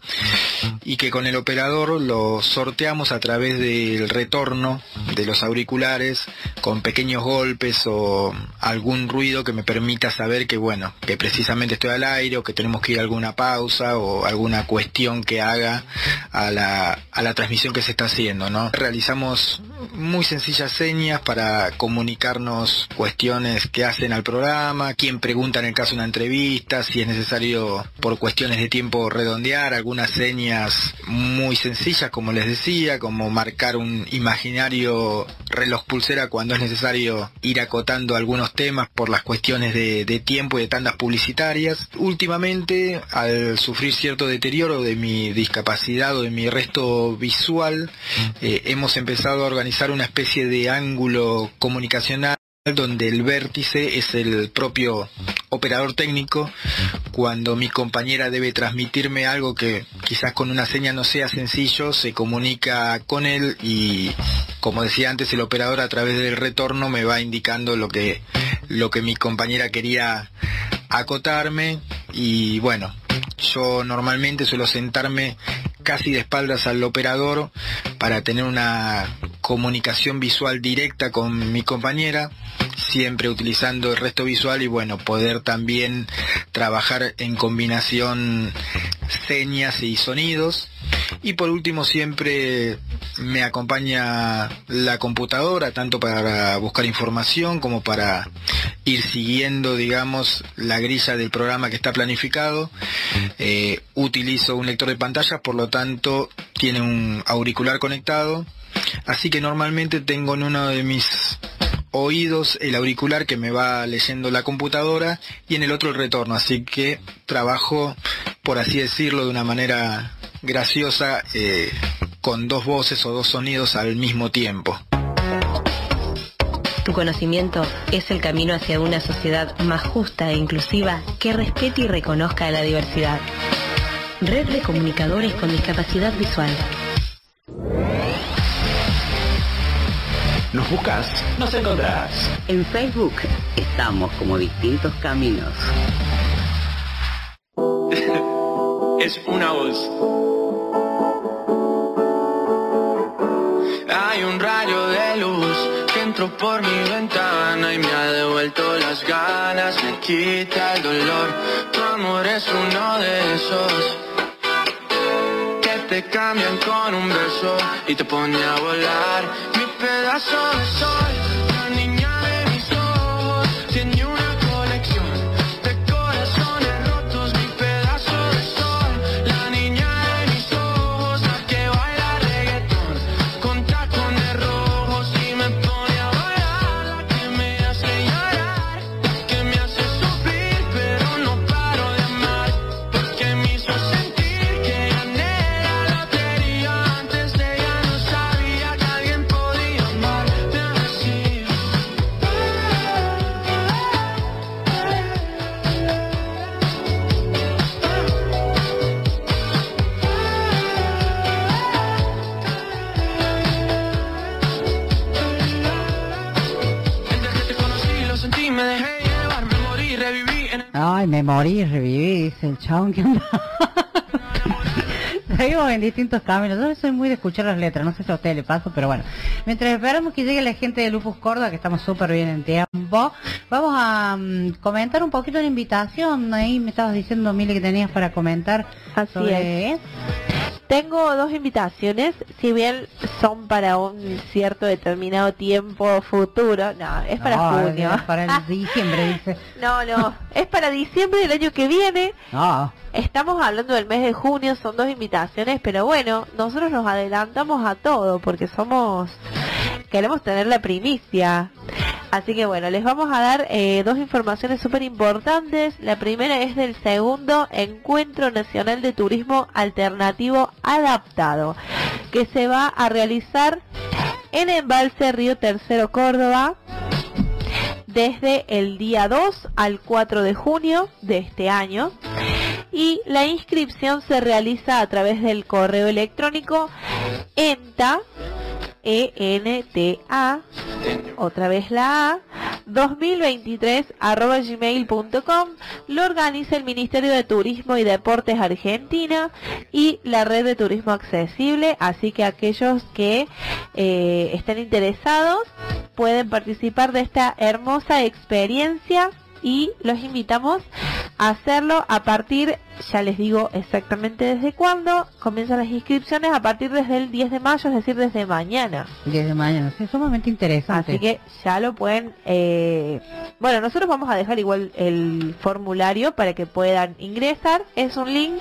y que con el operador lo sorteamos a través del retorno de los auriculares con pequeños golpes o algún ruido que me permita saber que bueno, que precisamente estoy al aire o que tenemos que ir a alguna pausa o alguna cuestión que haga a la, a la transmisión que se está haciendo, ¿no? Realizamos muy sencillas señas para comunicarnos cuestiones que hacen al programa, quién pregunta en el caso de una entrevista, si es necesario por cuestiones de tiempo redondear, algunas señas muy sencillas como les decía, como marcar un imaginario reloj pulsera cuando es necesario ir acotando algunos temas por las cuestiones de, de tiempo y de tandas publicitarias. Últimamente, al sufrir cierto deterioro de mi discapacidad o de mi resto visual, eh, hemos empezado a organizar una especie de ángulo comunicacional donde el vértice es el propio operador técnico. Cuando mi compañera debe transmitirme algo que quizás con una seña no sea sencillo, se comunica con él y como decía antes el operador a través del retorno me va indicando lo que lo que mi compañera quería acotarme. Y bueno, yo normalmente suelo sentarme casi de espaldas al operador para tener una comunicación visual directa con mi compañera, siempre utilizando el resto visual y bueno, poder también trabajar en combinación señas y sonidos. Y por último siempre me acompaña la computadora, tanto para buscar información como para ir siguiendo, digamos, la grilla del programa que está planificado. Eh, utilizo un lector de pantallas, por lo tanto tiene un auricular conectado. Así que normalmente tengo en uno de mis oídos el auricular que me va leyendo la computadora y en el otro el retorno. Así que trabajo, por así decirlo, de una manera graciosa eh, con dos voces o dos sonidos al mismo tiempo. Tu conocimiento es el camino hacia una sociedad más justa e inclusiva que respete y reconozca la diversidad. Red de comunicadores con discapacidad visual. Nos buscas, nos encontrás. En Facebook estamos como distintos caminos. es una voz. Hay un rayo de luz que entró por mi ventana y me ha devuelto las ganas, me quita el dolor. Tu amor es uno de esos que te cambian con un beso y te pone a volar. Mi pedazo de Ay, me morí, reviví, dice el chabón que anda. Seguimos en distintos caminos. Yo soy muy de escuchar las letras, no sé si a usted le pasa, pero bueno. Mientras esperamos que llegue la gente de Lupus Córdoba, que estamos súper bien en tiempo, vamos a mm, comentar un poquito la invitación. Ahí me estabas diciendo, Mili, que tenías para comentar Así sobre es. Tengo dos invitaciones, si bien son para un cierto determinado tiempo futuro, no, es para No, junio. es para el diciembre, dice. No, no, es para diciembre del año que viene. No. Estamos hablando del mes de junio, son dos invitaciones, pero bueno, nosotros nos adelantamos a todo porque somos, queremos tener la primicia. Así que bueno, les vamos a dar eh, dos informaciones súper importantes. La primera es del segundo Encuentro Nacional de Turismo Alternativo Adaptado, que se va a realizar en Embalse Río Tercero Córdoba desde el día 2 al 4 de junio de este año y la inscripción se realiza a través del correo electrónico ENTA E-N-T-A otra vez la A. 2023 arroba gmail.com lo organiza el Ministerio de Turismo y Deportes Argentina y la Red de Turismo Accesible. Así que aquellos que eh, estén interesados pueden participar de esta hermosa experiencia y los invitamos a hacerlo a partir, ya les digo exactamente desde cuándo, comienzan las inscripciones a partir desde el 10 de mayo, es decir, desde mañana. Desde mañana, sí, sumamente interesante. Así que ya lo pueden, eh, bueno, nosotros vamos a dejar igual el formulario para que puedan ingresar, es un link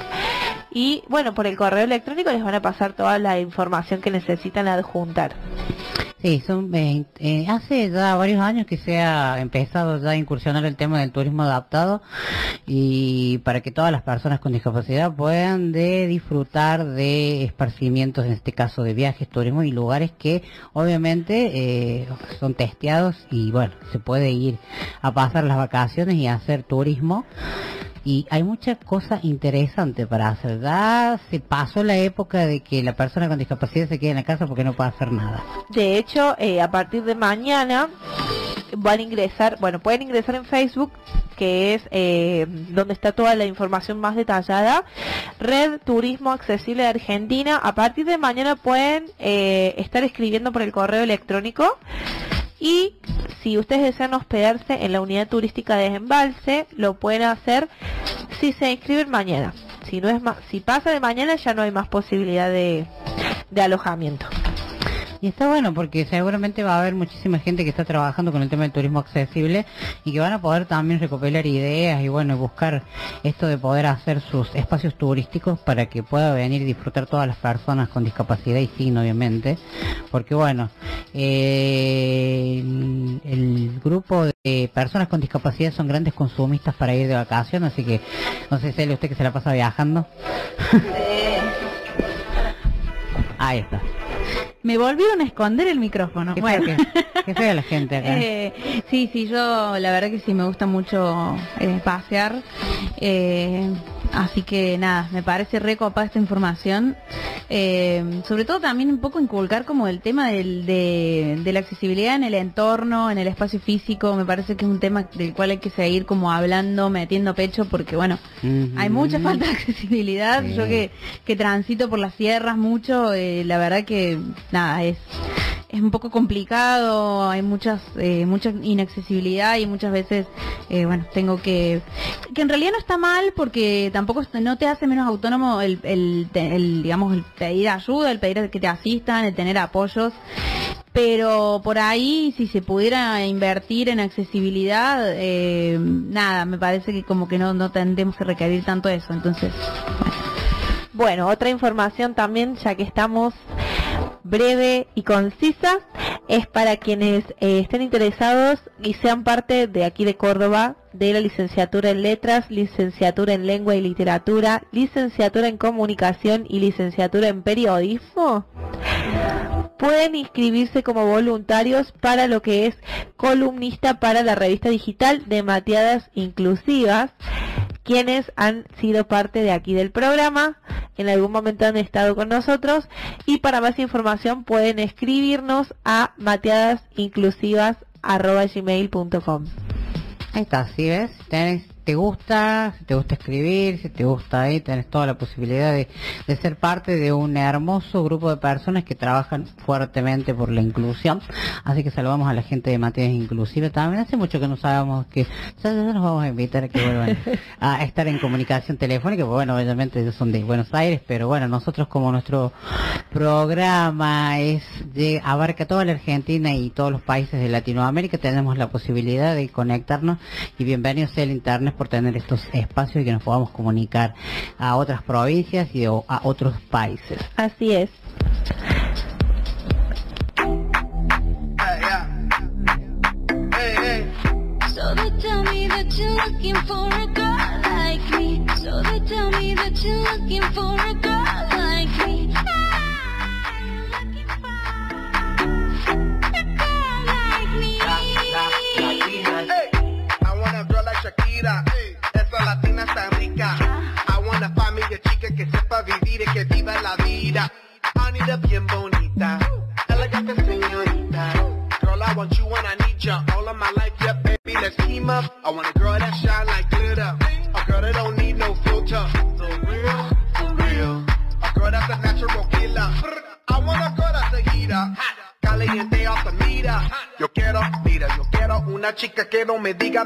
y bueno, por el correo electrónico les van a pasar toda la información que necesitan adjuntar. Sí, son 20, eh, hace ya varios años que se ha empezado ya a incursionar el tema del turismo adaptado y para que todas las personas con discapacidad puedan de disfrutar de esparcimientos, en este caso de viajes, turismo y lugares que obviamente eh, son testeados y bueno, se puede ir a pasar las vacaciones y hacer turismo y hay mucha cosa interesante para hacer. Ya se pasó la época de que la persona con discapacidad se quede en la casa porque no puede hacer nada. De hecho, eh, a partir de mañana van a ingresar, bueno, pueden ingresar en Facebook, que es eh, donde está toda la información más detallada, Red Turismo Accesible de Argentina. A partir de mañana pueden eh, estar escribiendo por el correo electrónico y si ustedes desean hospedarse en la unidad turística de Embalse, lo pueden hacer si se inscriben mañana. Si no es si pasa de mañana ya no hay más posibilidad de, de alojamiento. Y está bueno porque seguramente va a haber muchísima gente que está trabajando con el tema del turismo accesible y que van a poder también recopilar ideas y bueno, y buscar esto de poder hacer sus espacios turísticos para que pueda venir y disfrutar todas las personas con discapacidad y sin obviamente. Porque bueno, eh, el, grupo de personas con discapacidad son grandes consumistas para ir de vacaciones, así que no sé si usted que se la pasa viajando. Ahí está. Me volvieron a esconder el micrófono. Qué Bueno. qué fea la gente acá. Eh, sí, sí, yo la verdad que sí me gusta mucho eh, pasear. eh, así que nada, me parece recopada esta información. Eh, sobre todo también un poco inculcar como el tema del- de, de la accesibilidad en el entorno, en el espacio físico. Me parece que es un tema del cual hay que seguir como hablando, metiendo pecho, porque bueno, hay mucha falta de accesibilidad. Sí. Yo que, que transito por las sierras mucho, eh, la verdad que nada, es, es un poco complicado, hay muchas, eh, mucha inaccesibilidad y muchas veces, eh, bueno, tengo que, que en realidad no está mal porque tampoco no te hace menos autónomo el, el, el, digamos, el pedir ayuda, el pedir que te asistan, el tener apoyos. Pero por ahí, si se pudiera invertir en accesibilidad, eh, nada, me parece que como que no, no tendremos que requerir tanto eso. Entonces, Bueno, otra información también, ya que estamos breve y concisa, es para quienes eh, estén interesados y sean parte de aquí de Córdoba, de la licenciatura en letras, licenciatura en lengua y literatura, licenciatura en comunicación y licenciatura en periodismo. Pueden inscribirse como voluntarios para lo que es columnista para la revista digital de Mateadas Inclusivas quienes han sido parte de aquí del programa, en algún momento han estado con nosotros y para más información pueden escribirnos a mateadasinclusivas.gmail.com Ahí está, si ves, tenés, te gusta, si te gusta escribir, si te gusta ahí, tenés toda la posibilidad de, ser parte de un hermoso grupo de personas que trabajan fuertemente por la inclusión. Así que saludamos a la gente de Materias Inclusivas. También hace mucho que no sabemos que ya, nos vamos a invitar a que vuelvan a estar en comunicación telefónica, bueno, obviamente ellos son de Buenos Aires, pero bueno, nosotros como nuestro programa es de, abarca toda la Argentina y todos los países de Latinoamérica, tenemos la posibilidad de conectarnos y bienvenidos el Internet por tener estos espacios y que nos podamos comunicar a otras provincias y a otros países. Así es.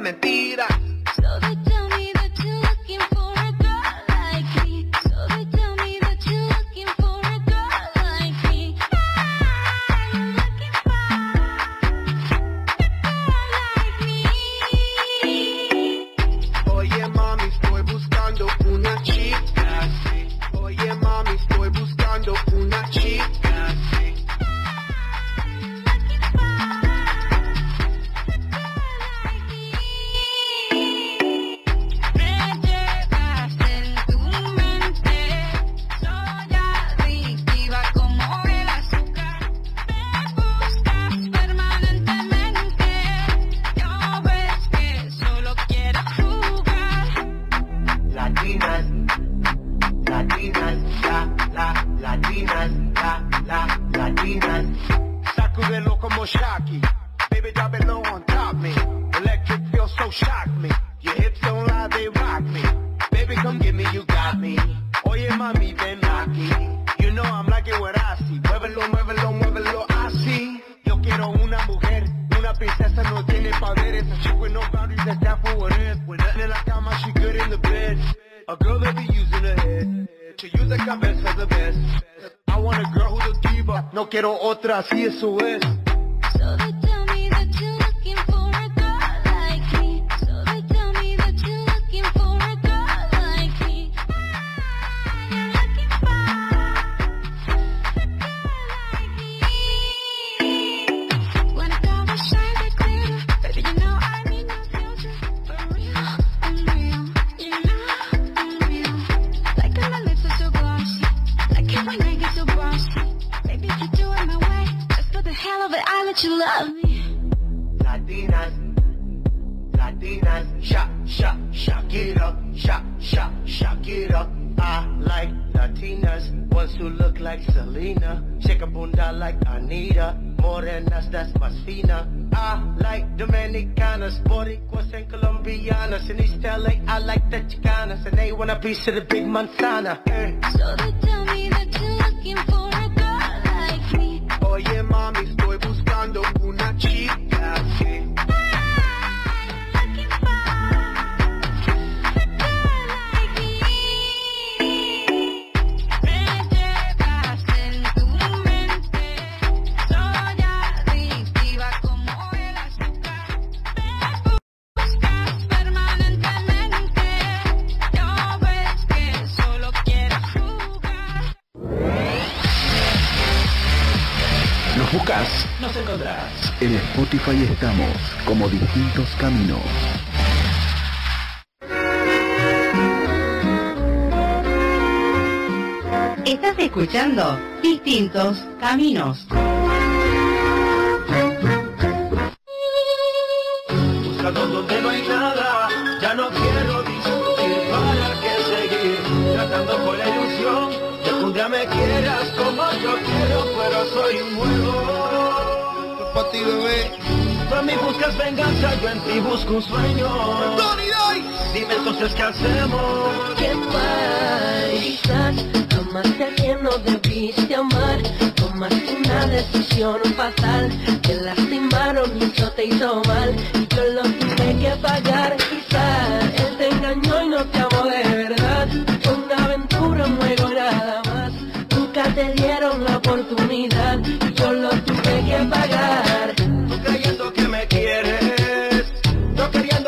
and be I like Dominicanas, Boricuas and Colombianas. In East LA, I like the Chicanas, and they want a piece of the big manzana. So they tell me that you're looking for. Spotify estamos como distintos caminos. Estás escuchando Distintos Caminos. mí buscas venganza, yo en ti busco un sueño. Tony Doy. Dime entonces qué hacemos. ¿Qué pasa? Jamás a quien no debiste amar. Tomaste una decisión fatal. Te lastimaron y eso te hizo mal. Y yo lo tuve que pagar. Quizás él te engañó y no te amó de verdad. Fue una aventura, un juego nada más. Nunca te dieron la oportunidad. Y yo lo tuve que pagar.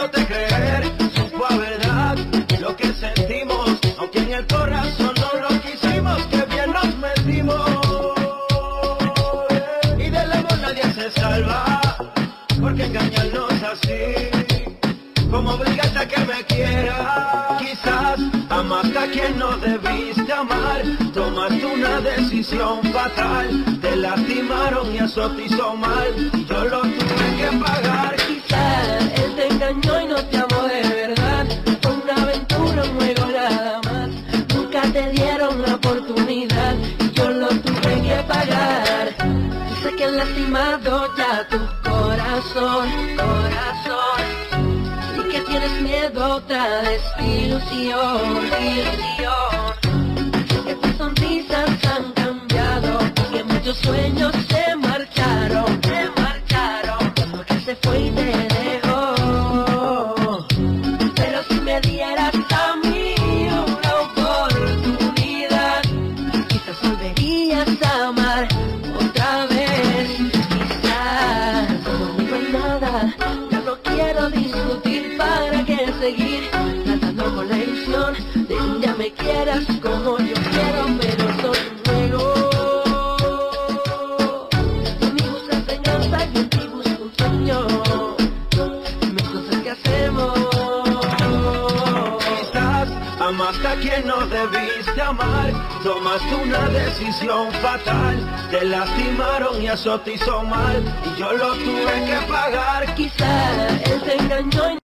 No queriéndote creer, supo a verdad lo que sentimos, aunque en el corazón no lo quisimos, que bien nos metimos. Y del amor nadie se salva, porque engañarnos así, como obligarte a que me quiera. Amaste a quien no debiste amar, tomaste una decisión fatal, te lastimaron y eso te hizo mal, yo lo tuve que pagar. Quizás él te engañó y no te amó de verdad. Fue una aventura, un juego nada más. Nunca te dieron la oportunidad y yo lo tuve que pagar. Yo sé que lastimado ya tu corazón. Otra desilusión, ilusión. Que tus sonrisas han cambiado que muchos sueños se tomaste una decisión fatal, te lastimaron y eso te hizo mal, y yo lo tuve que pagar. Quizás él te engañó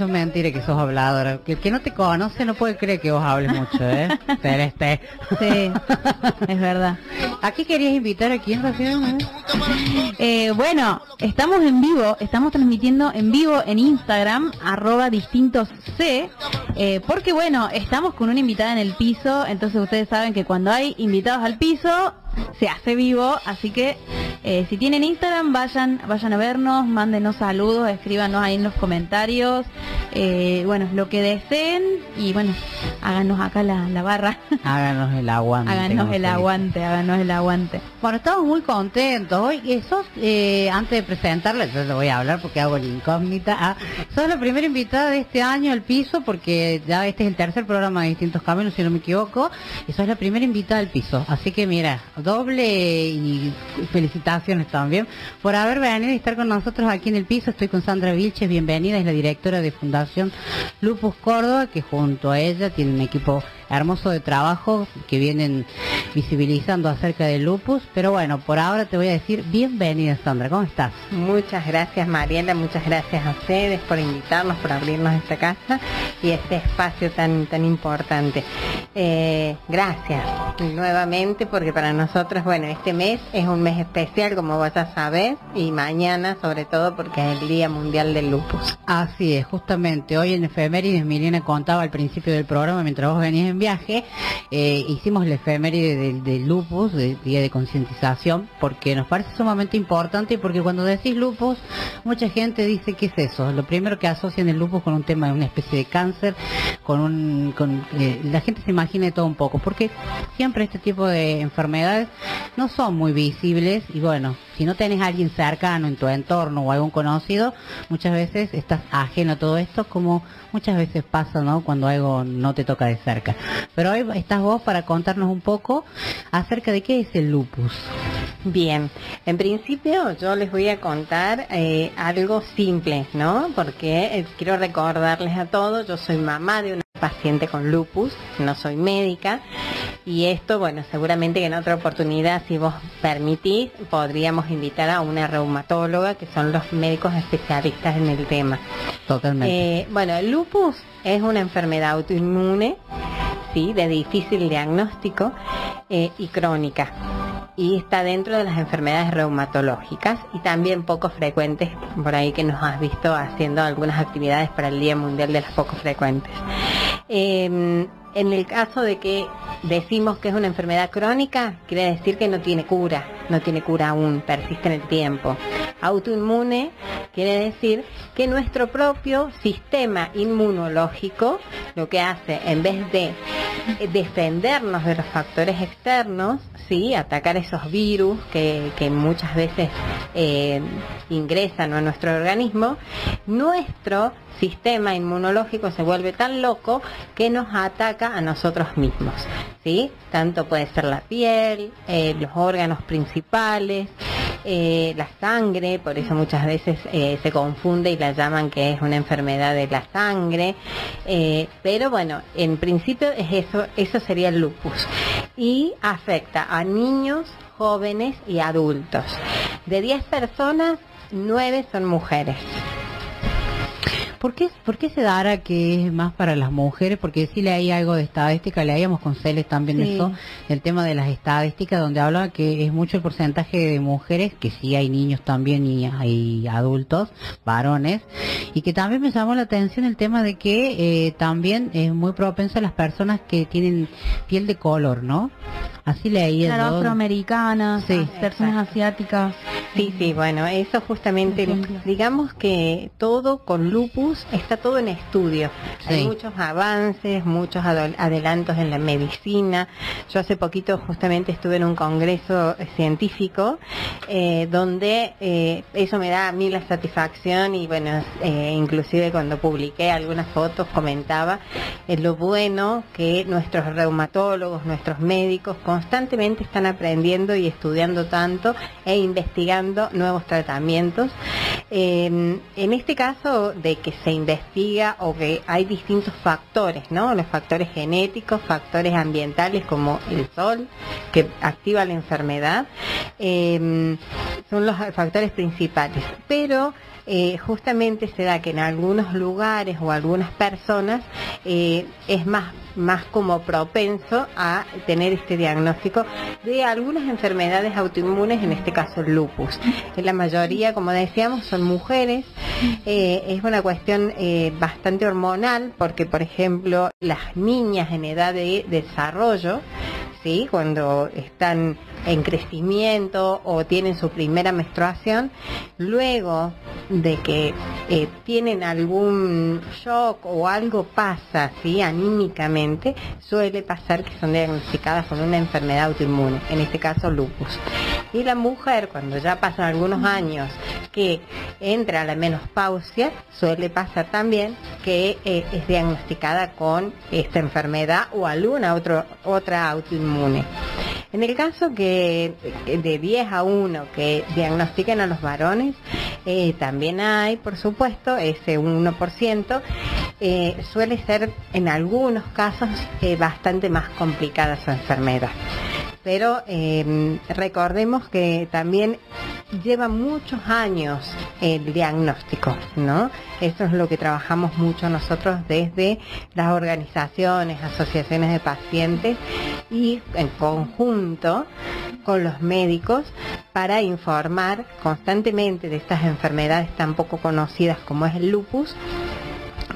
Que son mentiras que sos habladora. Que el que no te conoce no puede creer que vos hables mucho, ¿eh? Celeste. Sí, es verdad. ¿A qué querías invitar aquí en Rafael? Eh, bueno, estamos en vivo, estamos transmitiendo en vivo en Instagram, arroba distintos C, eh, porque bueno, estamos con una invitada en el piso, entonces ustedes saben que cuando hay invitados al piso, se hace vivo, así que eh, si tienen Instagram, vayan, vayan a vernos, mándenos saludos, escríbanos ahí en los comentarios, eh, bueno, lo que deseen y bueno, háganos acá la, la barra, Háganos el aguante. háganos el aguante, háganos el aguante. Bueno, estamos muy contentos. Hoy, eh, sos, eh, antes de presentarla, yo le voy a hablar porque hago la incógnita. Ah, sos la primera invitada de este año al piso porque ya este es el tercer programa de Distintos Caminos, si no me equivoco, y sos la primera invitada al piso. Así que mira, doble y felicitaciones también por haber venido y estar con nosotros aquí en el piso. Estoy con Sandra Vilches, bienvenida, es la directora de Fundación Lupus Córdoba, que junto a ella tiene un equipo hermoso de trabajo que vienen visibilizando acerca del lupus. Pero bueno, por ahora te voy a decir bienvenida Sandra, ¿cómo estás? Muchas gracias Mariela, muchas gracias a ustedes por invitarnos, por abrirnos esta casa y este espacio tan tan importante. Eh, gracias nuevamente porque para nosotros, bueno, este mes es un mes especial como vas a saber y mañana sobre todo porque es el Día Mundial del Lupus. Así es, justamente hoy en Efemérides Milena contaba al principio del programa, mientras vos venías en viaje, eh, hicimos la efeméride del, del lupus, del día de concientización, porque nos parece sumamente importante porque cuando decís lupus, mucha gente dice, ¿qué es eso? Lo primero que asocian el lupus con un tema de una especie de cáncer con un, con, eh, la gente se imagine todo un poco, porque siempre este tipo de enfermedades no son muy visibles y bueno, si no tenés a alguien cercano en tu entorno o algún conocido, muchas veces estás ajeno a todo esto, como muchas veces pasa, ¿no? Cuando algo no te toca de cerca. Pero hoy estás vos para contarnos un poco acerca de qué es el lupus. Bien, en principio yo les voy a contar eh, algo simple, ¿no? Porque eh, quiero recordarles a todos, yo soy mamá de una paciente con lupus, no soy médica, y esto, bueno, seguramente que en otra oportunidad, si vos permitís, podríamos invitar a una reumatóloga, que son los médicos especialistas en el tema. Totalmente. Eh, bueno, el lupus es una enfermedad autoinmune, sí, de difícil diagnóstico eh, y crónica. Y está dentro de las enfermedades reumatológicas y también poco frecuentes, por ahí que nos has visto haciendo algunas actividades para el Día Mundial de las Poco Frecuentes. Eh, en el caso de que decimos que es una enfermedad crónica, quiere decir que no tiene cura, no tiene cura aún, persiste en el tiempo. Autoinmune quiere decir que nuestro propio sistema inmunológico lo que hace, en vez de defendernos de los factores externos, sí, atacar esos virus que, muchas veces eh, ingresan a nuestro organismo, nuestro sistema inmunológico se vuelve tan loco que nos ataca a nosotros mismos. ¿sí? Tanto puede ser la piel, eh, los órganos principales, eh, la sangre, por eso muchas veces eh, se confunde y la llaman que es una enfermedad de la sangre. Pero bueno, en principio es eso, eso sería el lupus. Y afecta a niños, jóvenes y adultos. De 10 personas, 9 son mujeres. ¿Por qué, ¿Por qué se dará que es más para las mujeres? Porque sí leí algo de estadística, leíamos con Celes también Sí. eso, el tema de las estadísticas, donde habla que es mucho el porcentaje de mujeres, que sí hay niños también y hay adultos, varones, y que también me llamó la atención el tema de que eh, también es muy propenso a las personas que tienen piel de color, ¿no? Así leí Claro, afroamericanas, personas asiáticas. Sí, sí, bueno, eso justamente, digamos que todo con lupus está todo en estudio. Hay Sí. muchos avances, muchos adelantos en la medicina. Yo hace poquito justamente estuve en un congreso eh, científico eh, donde eh, eso me da a mí la satisfacción y bueno, eh, inclusive cuando publiqué algunas fotos comentaba eh, lo bueno que nuestros reumatólogos, nuestros médicos constantemente están aprendiendo y estudiando tanto e investigando nuevos tratamientos. Eh, en este caso de que se investiga o que hay distintos factores, ¿no? Los factores genéticos, factores ambientales como el sol, que activa la enfermedad, eh, son los factores principales. Pero eh, justamente se da que en algunos lugares o algunas personas eh, es más más como propenso a tener este diagnóstico de algunas enfermedades autoinmunes, en este caso el lupus. La mayoría, como decíamos, son mujeres. Eh, es una cuestión bastante hormonal porque, por ejemplo, las niñas en edad de desarrollo, ¿sí? cuando están en crecimiento o tienen su primera menstruación, luego de que eh, tienen algún shock o algo pasa, ¿sí? anímicamente, suele pasar que son diagnosticadas con una enfermedad autoinmune, en este caso lupus. Y la mujer, cuando ya pasan algunos años que entra a la menopausia, suele pasar también que eh, es diagnosticada con esta enfermedad o alguna otro, otra autoinmune. En el caso que que de 10 a 1 que diagnostiquen a los varones, eh, también hay, por supuesto, ese 1%, eh, suele ser en algunos casos eh, bastante más complicada su enfermedad. Pero eh, recordemos que también lleva muchos años el diagnóstico, ¿no? Eso es lo que trabajamos mucho nosotros desde las organizaciones, asociaciones de pacientes y en conjunto con los médicos para informar constantemente de estas enfermedades tan poco conocidas como es el lupus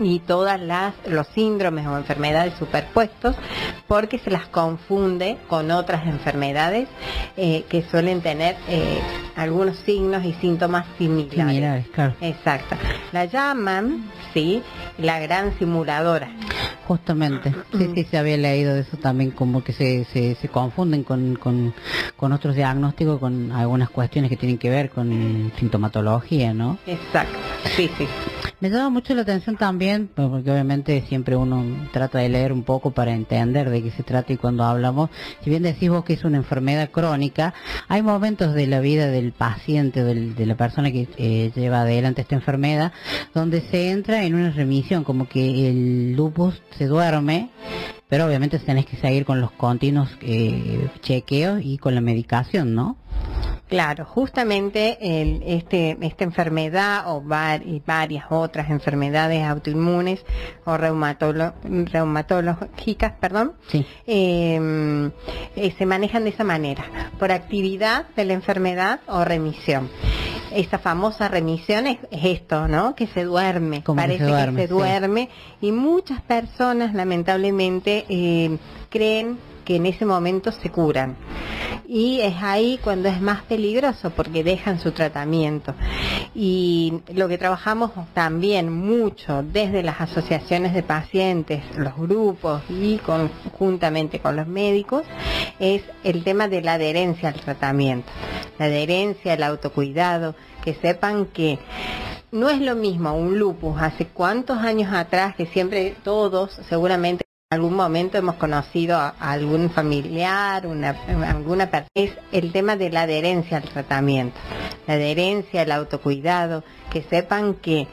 y todas las los síndromes o enfermedades superpuestos porque se las confunde con otras enfermedades eh, que suelen tener eh, algunos signos y síntomas similares. Similares, claro. Exacto. La llaman, sí, la gran simuladora. Justamente, sí, sí, se había leído de eso también, como que se, se, se confunden con, con, con otros diagnósticos, con algunas cuestiones que tienen que ver con sintomatología, ¿no? Exacto, sí, sí. Me llama mucho la atención también, pues, porque obviamente siempre uno trata de leer un poco para entender de qué se trata y cuando hablamos, si bien decís vos que es una enfermedad crónica, hay momentos de la vida del paciente, del- de la persona que eh, lleva adelante esta enfermedad, donde se entra en una remisión, como que el lupus se duerme, pero obviamente tenés que seguir con los continuos eh, chequeos y con la medicación, ¿no? Claro, justamente el- este, esta enfermedad o var- y varias otras enfermedades autoinmunes o reumatológicas, perdón, eh, eh, se manejan de esa manera, por actividad de la enfermedad o remisión. Esa famosa remisión es, es esto, ¿no? Que se duerme, Como que parece se duerme, que se sí. duerme y muchas personas lamentablemente eh, creen que en ese momento se curan. Y es ahí cuando es más peligroso porque dejan su tratamiento. Y lo que trabajamos también mucho desde las asociaciones de pacientes, los grupos y conjuntamente con los médicos es el tema de la adherencia al tratamiento. La adherencia, el autocuidado, que sepan que no es lo mismo un lupus hace cuántos años atrás que siempre todos seguramente en algún momento hemos conocido a, algún familiar, una, alguna persona. Es el tema de la adherencia al tratamiento. La adherencia, el autocuidado, que sepan que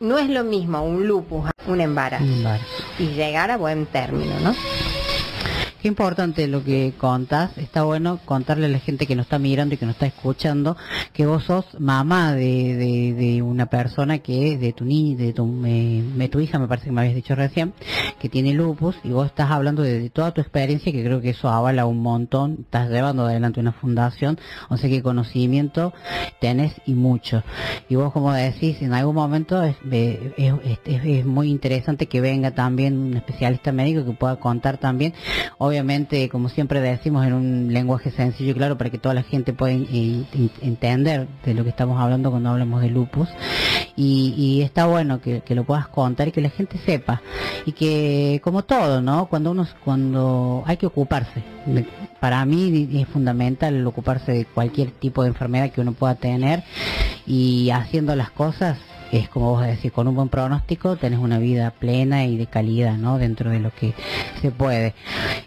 no es lo mismo un lupus, un embarazo. Y llegar a buen término, ¿no? Qué importante lo que contás. Está bueno contarle a la gente que nos está mirando y que nos está escuchando que vos sos mamá de, una persona que es de tu ni, de tu, hija, me parece que me habías dicho recién, que tiene lupus y vos estás hablando de, toda tu experiencia que creo que eso avala un montón. Estás llevando adelante una fundación, o sea que conocimiento tenés y mucho. Y vos como decís, en algún momento es muy interesante que venga también un especialista médico que pueda contar también, obviamente como siempre decimos en un lenguaje sencillo y claro para que toda la gente pueda en- en- entender de lo que estamos hablando cuando hablamos de lupus. Y, está bueno que, lo puedas contar y que la gente sepa. Y que como todo no cuando uno cuando hay que ocuparse. Para mí es fundamental ocuparse de cualquier tipo de enfermedad que uno pueda tener. Y haciendo las cosas es como vos decís, con un buen pronóstico tenés una vida plena y de calidad, ¿no? Dentro de lo que se puede.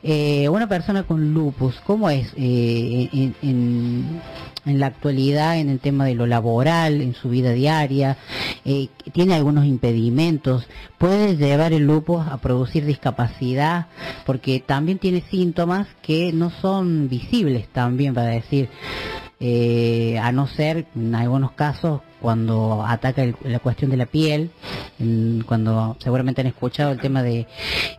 Eh, una persona con lupus, ¿cómo es eh, en, la actualidad en el tema de lo laboral, en su vida diaria? Eh, ¿Tiene algunos impedimentos? ¿Puede llevar el lupus a producir discapacidad? Porque también tiene síntomas que no son visibles también, para decir, eh, a no ser en algunos casos cuando ataca el- la cuestión de la piel, cuando seguramente han escuchado el tema de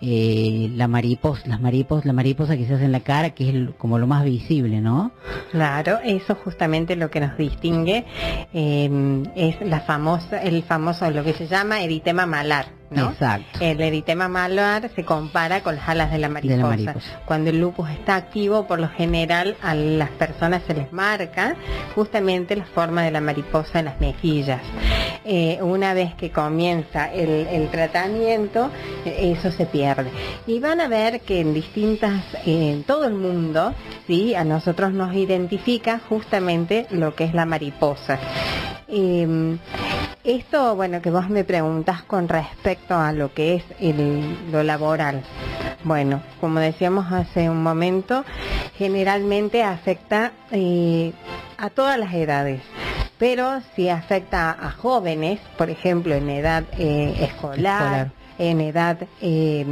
eh, la mariposa, las mariposas, la mariposa que se hace en la cara, que es el- como lo más visible, ¿no? Claro, eso justamente lo que nos distingue eh, es la famosa, el famoso, lo que se llama eritema malar, ¿no? Exacto. El eritema malar se compara con las alas de la mariposa. mariposa. Cuando el lupus está activo, por lo general a las personas se les marca justamente la forma de la mariposa en las mejillas. Eh, una vez que comienza el, tratamiento, eh, eso se pierde. Y van a ver que en distintas, eh, en todo el mundo, sí, a nosotros nos identifica justamente lo que es la mariposa. Eh, esto, bueno, que vos me preguntas con respecto a lo que es lo laboral. Bueno, como decíamos hace un momento, generalmente afecta eh, a todas las edades. Pero si afecta a jóvenes, por ejemplo, en edad eh, escolar, Escolar. en edad, eh,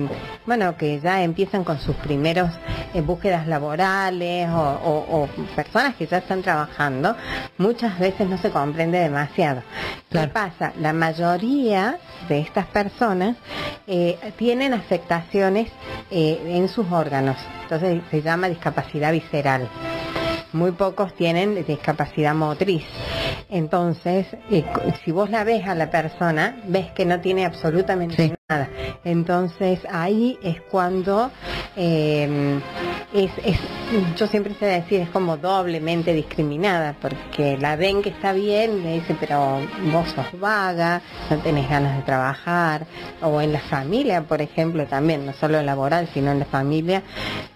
bueno, que ya empiezan con sus primeros eh, búsquedas laborales o, o- o personas que ya están trabajando, muchas veces no se comprende demasiado. ¿Qué pasa? La mayoría de estas personas tienen afectaciones eh, en sus órganos, entonces se llama discapacidad visceral muy pocos tienen discapacidad motriz. Entonces, eh, si vos la ves a la persona, ves que no tiene absolutamente nada. Entonces, ahí es cuando eh, es, es yo siempre sé decir, es como doblemente discriminada, porque la ven que está bien, le dicen, pero vos sos vaga, no tenés ganas de trabajar, o en la familia, por ejemplo, también, no solo laboral, sino en la familia,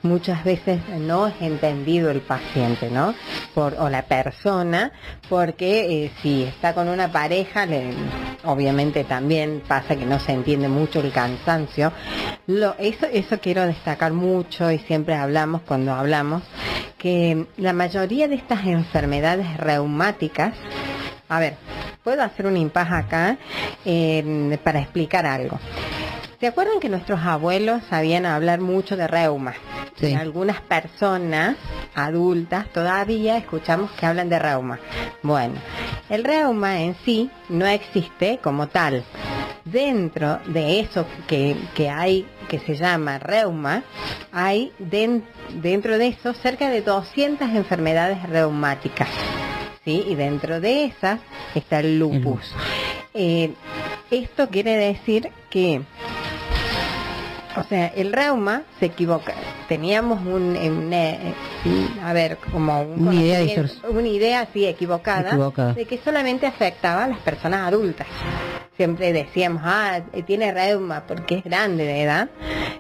muchas veces no es entendido el paciente, ¿no? Por, o la persona, porque eh, si está con una pareja, obviamente también pasa que no se entiende mucho el cansancio. Eso quiero destacar mucho y siempre hablamos cuando hablamos, que la mayoría de estas enfermedades reumáticas, a ver, puedo hacer un impas acá eh, para explicar algo. ¿Se acuerdan que nuestros abuelos sabían hablar mucho de reuma? Sí. Algunas personas adultas todavía escuchamos que hablan de reuma. Bueno, el reuma en sí no existe como tal. Dentro de eso que, que hay, que se llama reuma, hay den- dentro de eso cerca de 200 enfermedades reumáticas. ¿sí? Y dentro de esas está el lupus. Eh, esto quiere decir que o sea, el reuma se equivoca. Teníamos un, eh, a ver, como un idea una idea así equivocada, Equivocada. de que solamente afectaba a las personas adultas. Siempre decíamos, ah, eh, tiene reuma porque es grande de edad.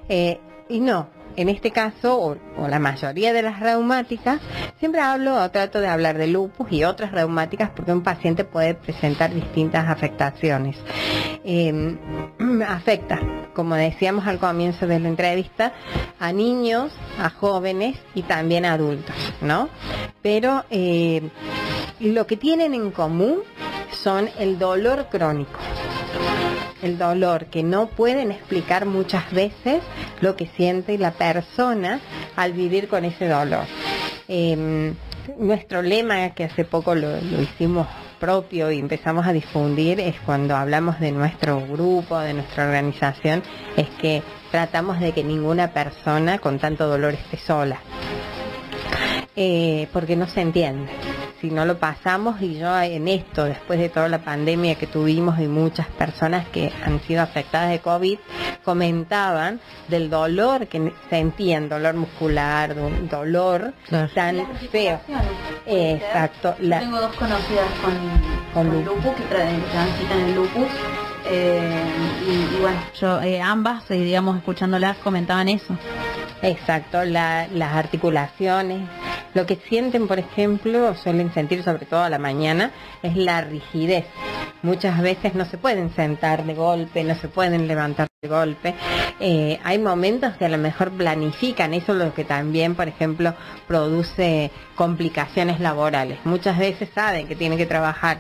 Eh, y no, en este caso, o, la mayoría de las reumáticas, siempre hablo o trato de hablar de lupus y otras reumáticas porque un paciente puede presentar distintas afectaciones. Eh, afecta, como decíamos al comienzo de la entrevista, a niños, a jóvenes y también a adultos, ¿no? Pero eh, lo que tienen en común son el dolor crónico el dolor, que no pueden explicar muchas veces lo que siente la persona al vivir con ese dolor. Eh, nuestro lema, que hace poco lo, lo hicimos propio y empezamos a difundir, es cuando hablamos de nuestro grupo, de nuestra organización, es que tratamos de que ninguna persona con tanto dolor esté sola. Eh, porque no se entiende. Si no lo pasamos y yo en esto, después de toda la pandemia que tuvimos y muchas personas que han sido afectadas de COVID, comentaban del dolor que sentían, dolor muscular, do- dolor tan feo. Exacto. Yo La- tengo dos conocidas con, Con con lupus. lupus, que tra- transitan el lupus. Eh, y, y bueno, yo eh, ambas, eh, digamos, escuchándolas, comentaban eso. Exacto, la- las articulaciones. Lo que sienten, por ejemplo, suelen sentir sobre todo a la mañana, es la rigidez. Muchas veces no se pueden sentar de golpe, no se pueden levantar golpe. Eh, hay momentos que a lo mejor planifican, eso es lo que también, por ejemplo, produce complicaciones laborales. Muchas veces saben que tienen que trabajar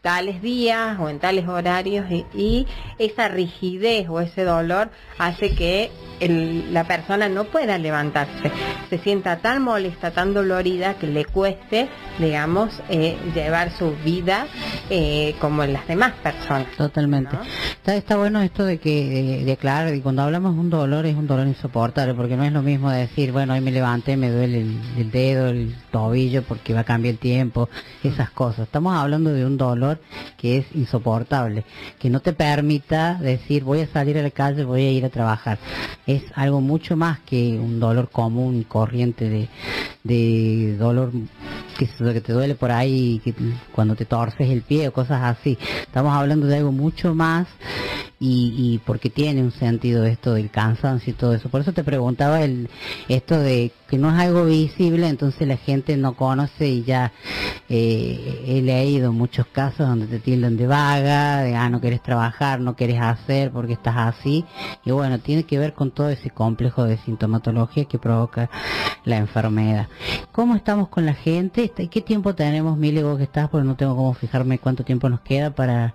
tales días o en tales horarios y, y esa rigidez o ese dolor hace que el- la persona no pueda levantarse, se sienta tan molesta, tan dolorida que le cueste, digamos, eh, llevar su vida eh, como las demás personas. Totalmente. Está, está bueno esto de que de, de aclarar, y cuando hablamos de un dolor es un dolor insoportable, porque no es lo mismo decir, bueno, hoy me levanté, me duele el, dedo, el tobillo, porque va a cambiar el tiempo, esas cosas. Estamos hablando de un dolor que es insoportable, que no te permita decir, voy a salir a la calle, voy a ir a trabajar. Es algo mucho más que un dolor común corriente de, de dolor que, que te duele por ahí que, cuando te torces el pie o cosas así. Estamos hablando de algo mucho más y, y porque tiene un sentido esto del cansancio y todo eso. Por eso te preguntaba el esto de que no es algo visible, entonces la gente no conoce y ya eh, he leído muchos casos donde te tildan de vaga, de ah, no querés trabajar, no querés hacer porque estás así. Y bueno, tiene que ver con todo ese complejo de sintomatología que provoca la enfermedad. ¿Cómo estamos con la gente? Este, ¿Qué tiempo tenemos, Mili, vos que estás? Porque no tengo cómo fijarme cuánto tiempo nos queda para...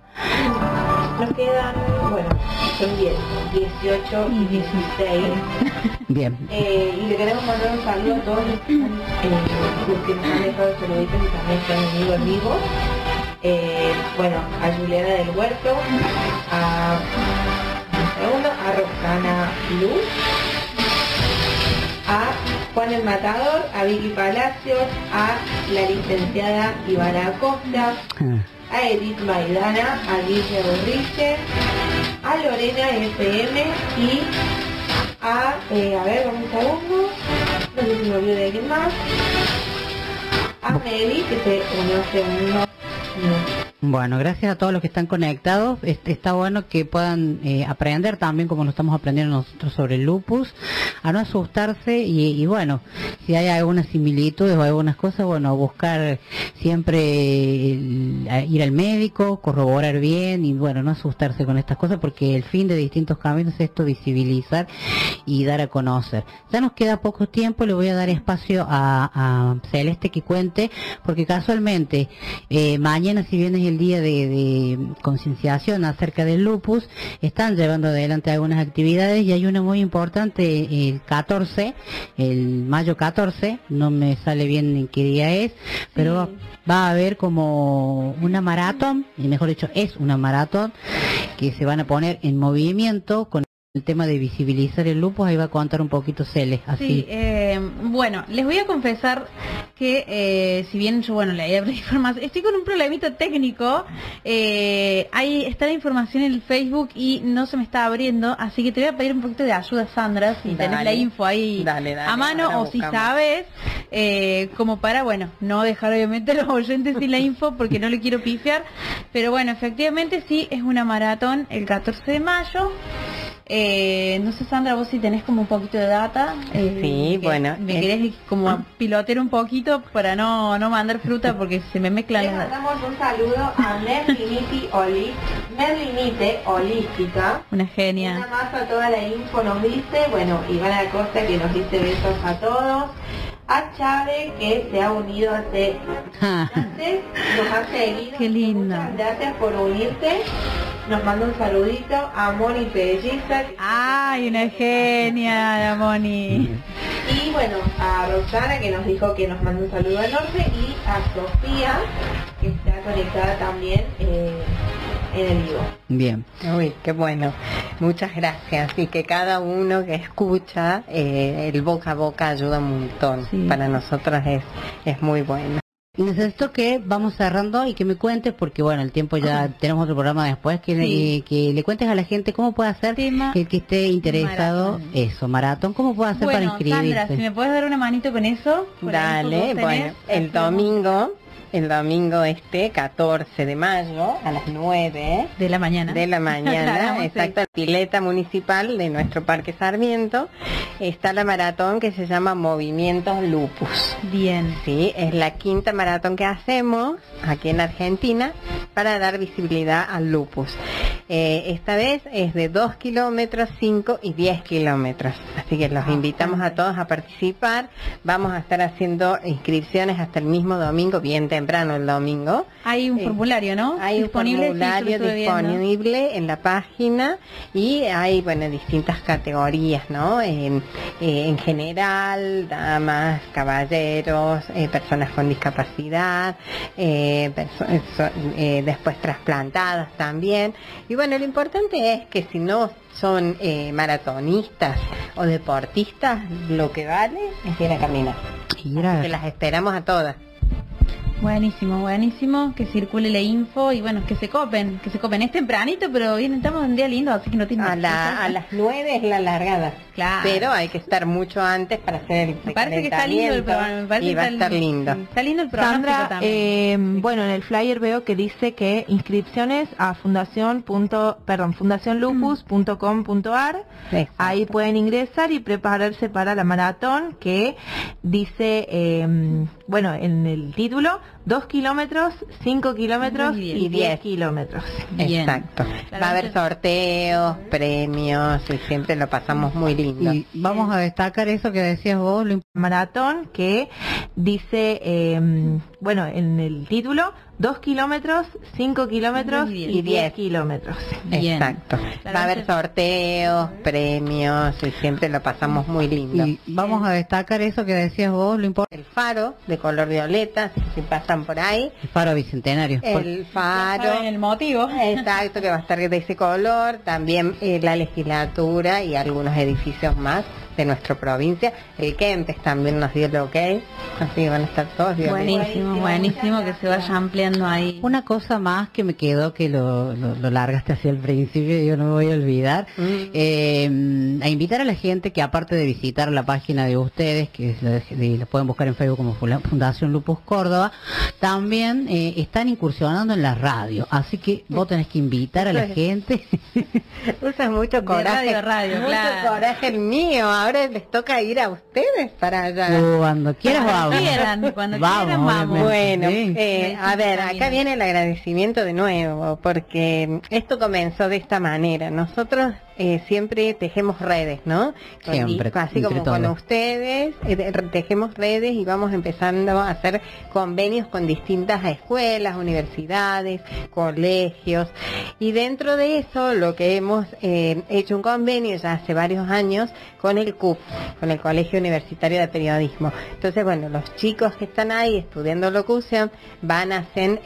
Nos quedan, bueno, son 10, 18 y 16. Bien. Eh, y le queremos mandar un saludo a todos los que, eh, los que nos han dejado saluditos y también que han venido en vivo. Eh, bueno, a Juliana del Huerto, a, a Roxana Luz, a Juan el Matador, a Vicky Palacios, a la licenciada Ivana Acosta, a Edith Maidana, a Guille Borriche, a Lorena FM y a, eh, a ver, un segundo, no sé si me olvido de alguien más. A Meli, que se unió hace unos minutos. Bueno, gracias a todos los que están conectados. Este, está bueno que puedan eh, aprender también, como nos estamos aprendiendo nosotros sobre el lupus, a no asustarse y, y bueno, si hay alguna similitud o algunas cosas, bueno, buscar siempre ir al médico, corroborar bien y bueno, no asustarse con estas cosas porque el fin de distintos caminos es esto, visibilizar y dar a conocer. Ya nos queda poco tiempo, le voy a dar espacio a, Celeste que cuente, porque casualmente eh, mañana, si bien es el día de, de concienciación acerca del lupus, están llevando adelante algunas actividades y hay una muy importante el 14, el mayo 14, no me sale bien en qué día es, pero va a haber como una maratón, y mejor dicho, es una maratón que se van a poner en movimiento con el tema de visibilizar el lupus, ahí va a contar un poquito Cele, así. Sí, eh, bueno, les voy a confesar que eh, si bien yo, bueno, leí la información, estoy con un problemita técnico, eh, ahí está la información en el Facebook y no se me está abriendo, así que te voy a pedir un poquito de ayuda, Sandra, si tenés Dale. la info ahí Dale, dale, a mano o si sabes, eh, como para, bueno, no dejar obviamente a los oyentes sin la info porque no le quiero pifiar, pero bueno, efectivamente sí, es una maratón el 14 de mayo. Eh, no sé, Sandra, vos si tenés como un poquito de data. eh, Sí, bueno, Me es- querés como pilotear un poquito para no, no mandar fruta porque se me mezclan Le mandamos un saludo a Merlinite Oli- Merlinite Holística. Una genia. Una más a toda la info nos dice, bueno, Ivana Acosta que nos dice besos a todos. A Chávez que se ha unido hace antes, nos ha seguido. Qué lindo. Muchas gracias por unirte. Nos manda un saludito a Moni Pelliza. Ay, una genia, la Moni. Y bueno, a Roxana que nos dijo que nos manda un saludo enorme y a Sofía que está conectada también eh, en el vivo. Bien. Uy, qué bueno. Muchas gracias. Y que cada uno que escucha, eh, el boca a boca ayuda un montón. Para nosotros es, es muy bueno. Y necesito que vamos cerrando y que me cuentes, porque bueno, el tiempo ya tenemos otro programa después, que, Sí. eh, que le cuentes a la gente cómo puede hacer el que esté interesado, eso, maratón, cómo puede hacer para inscribirse. Sandra, si me puedes dar una manito con eso. por Dale, tenés. bueno, el domingo, el domingo este, 14 de mayo, a las 9 de la mañana. De la mañana, exacto, pileta municipal de nuestro Parque Sarmiento, está la maratón que se llama Movimientos Lupus. Bien. Sí, es la quinta maratón que hacemos aquí en Argentina para dar visibilidad al lupus. Eh, esta vez es de 2 kilómetros, 5 y 10 kilómetros. Así que los invitamos a todos a participar. Vamos a estar haciendo inscripciones hasta el mismo domingo, bien temprano el domingo. Hay un Eh, formulario, ¿no? Hay Disponible, un formulario disponible en la página y hay, bueno, distintas categorías, ¿no? En, eh, en general, damas, caballeros, eh, personas con discapacidad, eh, perso- eh, so- eh, después trasplantadas también. Y bueno, lo importante es que si no son eh, maratonistas o deportistas, lo que vale es ir a caminar. Así que las esperamos a todas. Buenísimo, buenísimo, que circule la info y bueno, que se copen, que se copen. Es tempranito, pero bien, estamos en un día lindo, así que no tiene A, la- a las 9 es la largada. Claro. Pero hay que estar mucho antes para hacer el Me parece que está lindo el programa, me parece y va a que estar lindo. Está lindo el programa Sandra, también. eh, bueno, en el flyer veo que dice que inscripciones a fundación punto, perdón, fundacionlupus.com.ar. Ahí pueden ingresar y prepararse para la maratón que dice, eh, bueno, en el título, 2 kilómetros, 5 kilómetros Y y 10 kilómetros. Exacto. Va a haber sorteos, premios y siempre lo pasamos muy lindo. Y vamos a destacar eso que decías vos, lo maratón que dice, eh, bueno, en el título, 2 kilómetros, 5 kilómetros y 10 kilómetros. Exacto. Va a haber sorteos, premios y siempre lo pasamos muy lindo. Y vamos a destacar eso que decías vos, lo importante. El faro de color violeta, si- si por ahí. El faro bicentenario. El faro. el motivo. Exacto, que va a estar de ese color. También eh, la legislatura y algunos edificios más de nuestra provincia. El Kempes también nos dio el ok, así que van a estar todos bien. Buenísimo, buenísimo que se vaya ampliando ahí. Una cosa más que me quedó que lo, lo, lo largaste hacia el principio y yo no me voy a olvidar. Eh, a invitar a la gente que aparte de visitar la página de ustedes, que la de- de- pueden buscar en Facebook como Fundación Lupus Córdoba, también eh, están incursionando en la radio. Así que vos tenés que invitar a la gente. Usas mucho coraje. radio a radio, mucho claro. coraje mío. Ahora les toca ir a ustedes para allá. Cuando quieras Cuando vamos. quieran, cuando Vamos, quieran, vamos. Bueno, Sí. eh, a ver, acá viene el agradecimiento de nuevo, porque esto comenzó de esta manera. Nosotros eh, siempre tejemos redes, ¿no? Siempre, y así como con ustedes, eh, tejemos redes y vamos empezando a hacer convenios con distintas escuelas, universidades, colegios. Y dentro de eso, lo que hemos eh, hecho un convenio ya hace varios años con el CUP, con el Colegio Universitario de Periodismo. Entonces, bueno, los chicos que están ahí estudiando locución van a hacer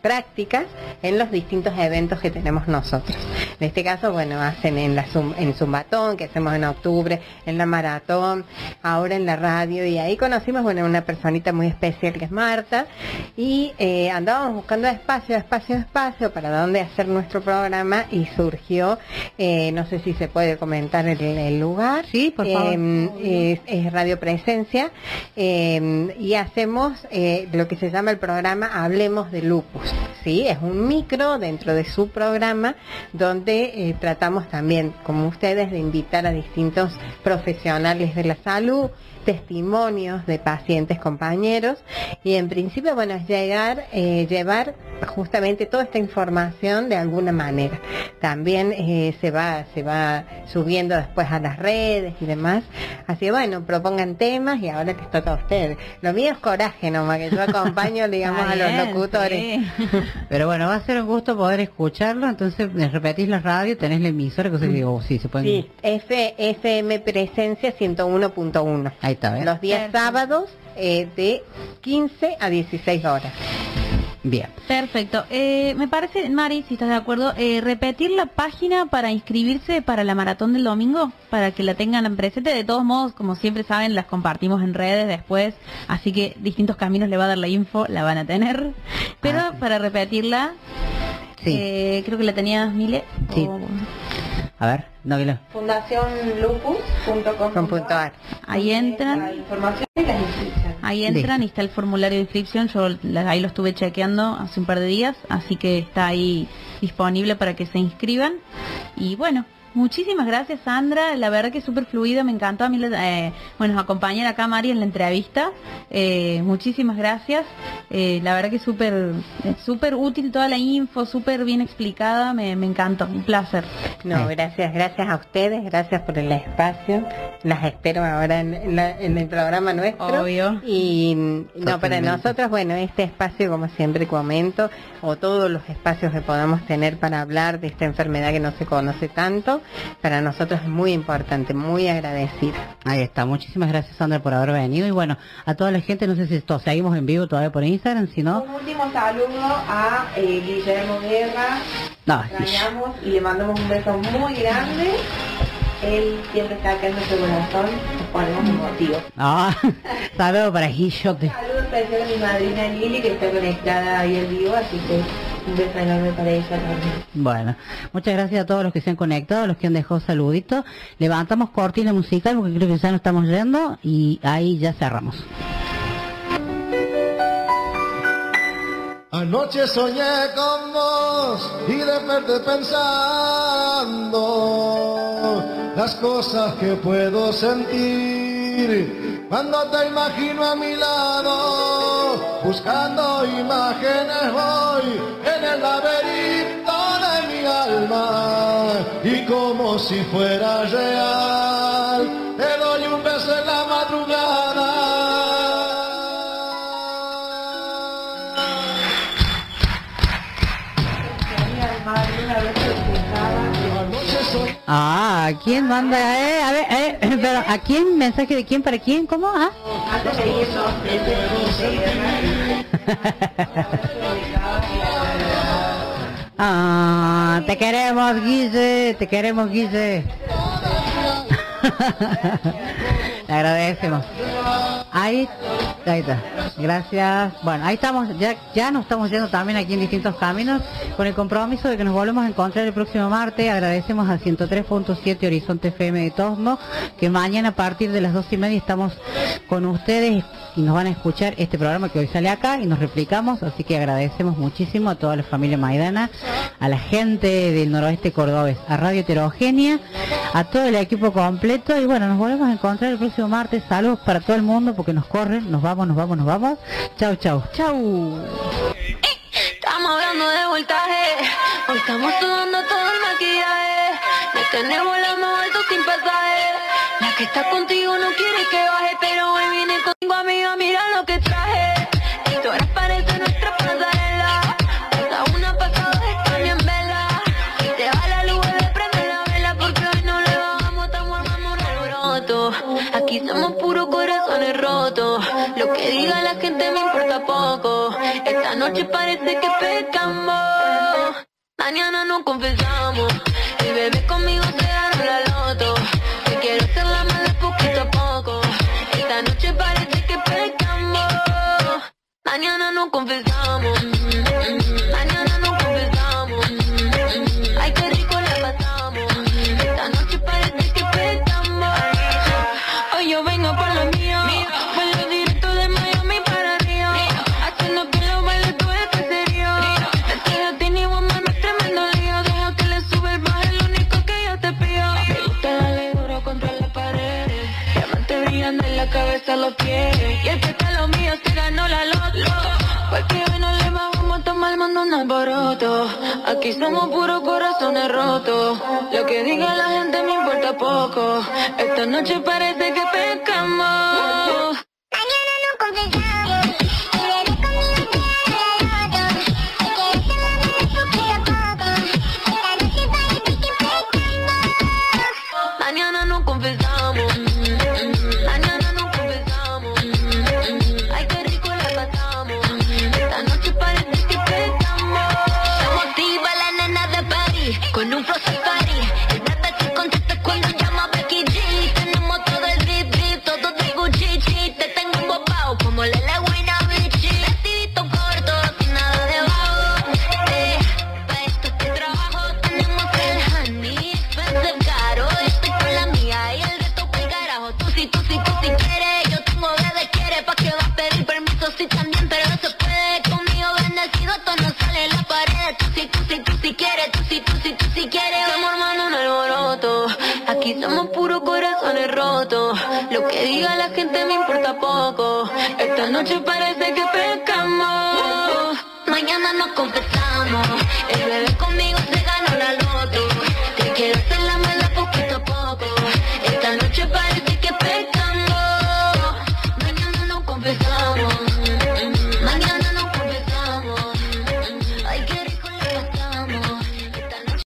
prácticas en los distintos eventos que tenemos nosotros. En este caso, bueno, hacen en la Zum- en Zumbatón, que hacemos en octubre, en la maratón, ahora en la radio, y ahí conocimos, bueno, una personita muy especial que es Marta, y eh, andábamos buscando espacio, espacio, espacio para dónde hacer nuestro programa, y surgió, eh, no sé si se puede comentar el, el lugar. Sí, por favor. Eh, es, es Radio Presencia, eh, y hacemos eh, lo que se llama el programa Hablemos de Lupus. Sí, es un micro dentro de su programa donde eh, tratamos también, como ustedes, de invitar a distintos profesionales de la salud, testimonios de pacientes compañeros y en principio bueno es llegar eh, llevar justamente toda esta información de alguna manera. También eh, se va se va subiendo después a las redes y demás. Así que bueno propongan temas y ahora les toca a ustedes. Lo mío es coraje nomás que yo acompaño digamos a los locutores. Pero bueno, va a ser un gusto poder escucharlo. Entonces, me repetís la radio, tenés la emisora, que digo, sí, se pueden... Sí, F- FM Presencia 101.1. Ahí Los días sábados eh, de 15 a 16 horas. Bien. Perfecto. Eh, me parece, Mari, si estás de acuerdo, eh, repetir la página para inscribirse para la maratón del domingo, para que la tengan en presente. De todos modos, como siempre saben, las compartimos en redes después, así que distintos caminos le va a dar la info, la van a tener. Pero para repetirla, eh, creo que la tenías, Mile. Sí. o- A ver, no que lo- fundacionlupus.com.ar Ahí entran. La información y las inscripciones. Ahí entran y está el formulario de inscripción. Yo ahí lo estuve chequeando hace un par de días, así que está ahí disponible para que se inscriban. Y bueno, muchísimas gracias Sandra. La verdad que es súper fluido, me encantó a mí eh, bueno, acompañar acá a Mari en la entrevista. Eh, muchísimas gracias. Eh, la verdad que es súper súper útil toda la info, súper bien explicada. Me, me encantó, un placer. No, gracias, gracias a ustedes, gracias por el espacio. Las espero ahora en, la- en el programa nuestro. Obvio. Y no, para nosotros, bueno, este espacio, como siempre comento, o todos los espacios que podamos tener para hablar de esta enfermedad que no se conoce tanto, para nosotros es muy importante, muy agradecida. Ahí está. Muchísimas gracias, Sandra, por haber venido. Y bueno, a toda la gente, no sé si esto seguimos en vivo todavía por Instagram, si no... Un último saludo a eh, Guillermo Guerra. No, extrañamos y le mandamos un beso muy grande. Él siempre está acá en nuestro corazón. Nos ponemos un motivo. Ah, saludo para Guillote. Saludo especial a mi madrina Lili que está conectada ahí en vivo, así que un beso enorme para ella también. Bueno, muchas gracias a todos los que se han conectado, los que han dejado saluditos. Levantamos cortina musical porque creo que ya no estamos yendo y ahí ya cerramos. Anoche soñé con vos y desperté pensando las cosas que puedo sentir. Cuando te imagino a mi lado, buscando imágenes voy en el laberinto de mi alma. Y como si fuera real, te doy un beso en la Ah, ¿quién manda? Eh, a ver, eh, pero ¿a quién? ¿Mensaje de quién para quién? ¿Cómo? Ah. Ah, te queremos, Guille, te queremos, Guille. Le agradecemos. Ahí, ahí está. Gracias. Bueno, ahí estamos, ya, ya nos estamos yendo también aquí en distintos caminos con el compromiso de que nos volvemos a encontrar el próximo martes. Agradecemos a 103.7 Horizonte FM de Tosmo, que mañana a partir de las dos y media estamos con ustedes y nos van a escuchar este programa que hoy sale acá y nos replicamos, así que agradecemos muchísimo a toda la familia Maidana, a la gente del noroeste cordobés, a Radio Heterogénea, a todo el equipo completo y bueno, nos volvemos a encontrar el próximo martes. Saludos para todo el mundo porque nos corren, nos vamos, nos vamos, nos vamos. Chau, chau. Chau. Estamos hablando de voltaje, la que está contigo no quiere que baje, pero hoy viene contigo amiga, mira lo que traje. Tú eres parece nuestra pasarela. Pasa una pasada están en vela. Y te va la luz, le prende la vela porque hoy no le bajamos, estamos armando un alboroto. Aquí somos puros corazones rotos. Lo que diga la gente me importa poco. Esta noche parece que pecamos. Mañana nos confesamos. El bebé conmigo Mañana nos confesamos. Mañana nos confesamos. Ay, qué rico la pasamos. Esta noche parece que pecamos. Hoy yo vengo por lo mío. Vuelo directo de Miami para Río. Haciendo que los bailes todo esto serio. Vestido tiene woman, no es tremendo lío. Deja que le sube el bajo, lo único que yo te pido. Me gusta darle duro contra la pared. Diamante brillando en la cabeza, los pies. Y el que está lo mío se ganó la loto. Mando un alboroto. Aquí somos puros corazones rotos. Lo que diga la gente me importa poco. Esta noche parece que pecamos. Mañana no confesamos. Me importa poco. Esta noche parece que pecamos. Mañana nos confesamos.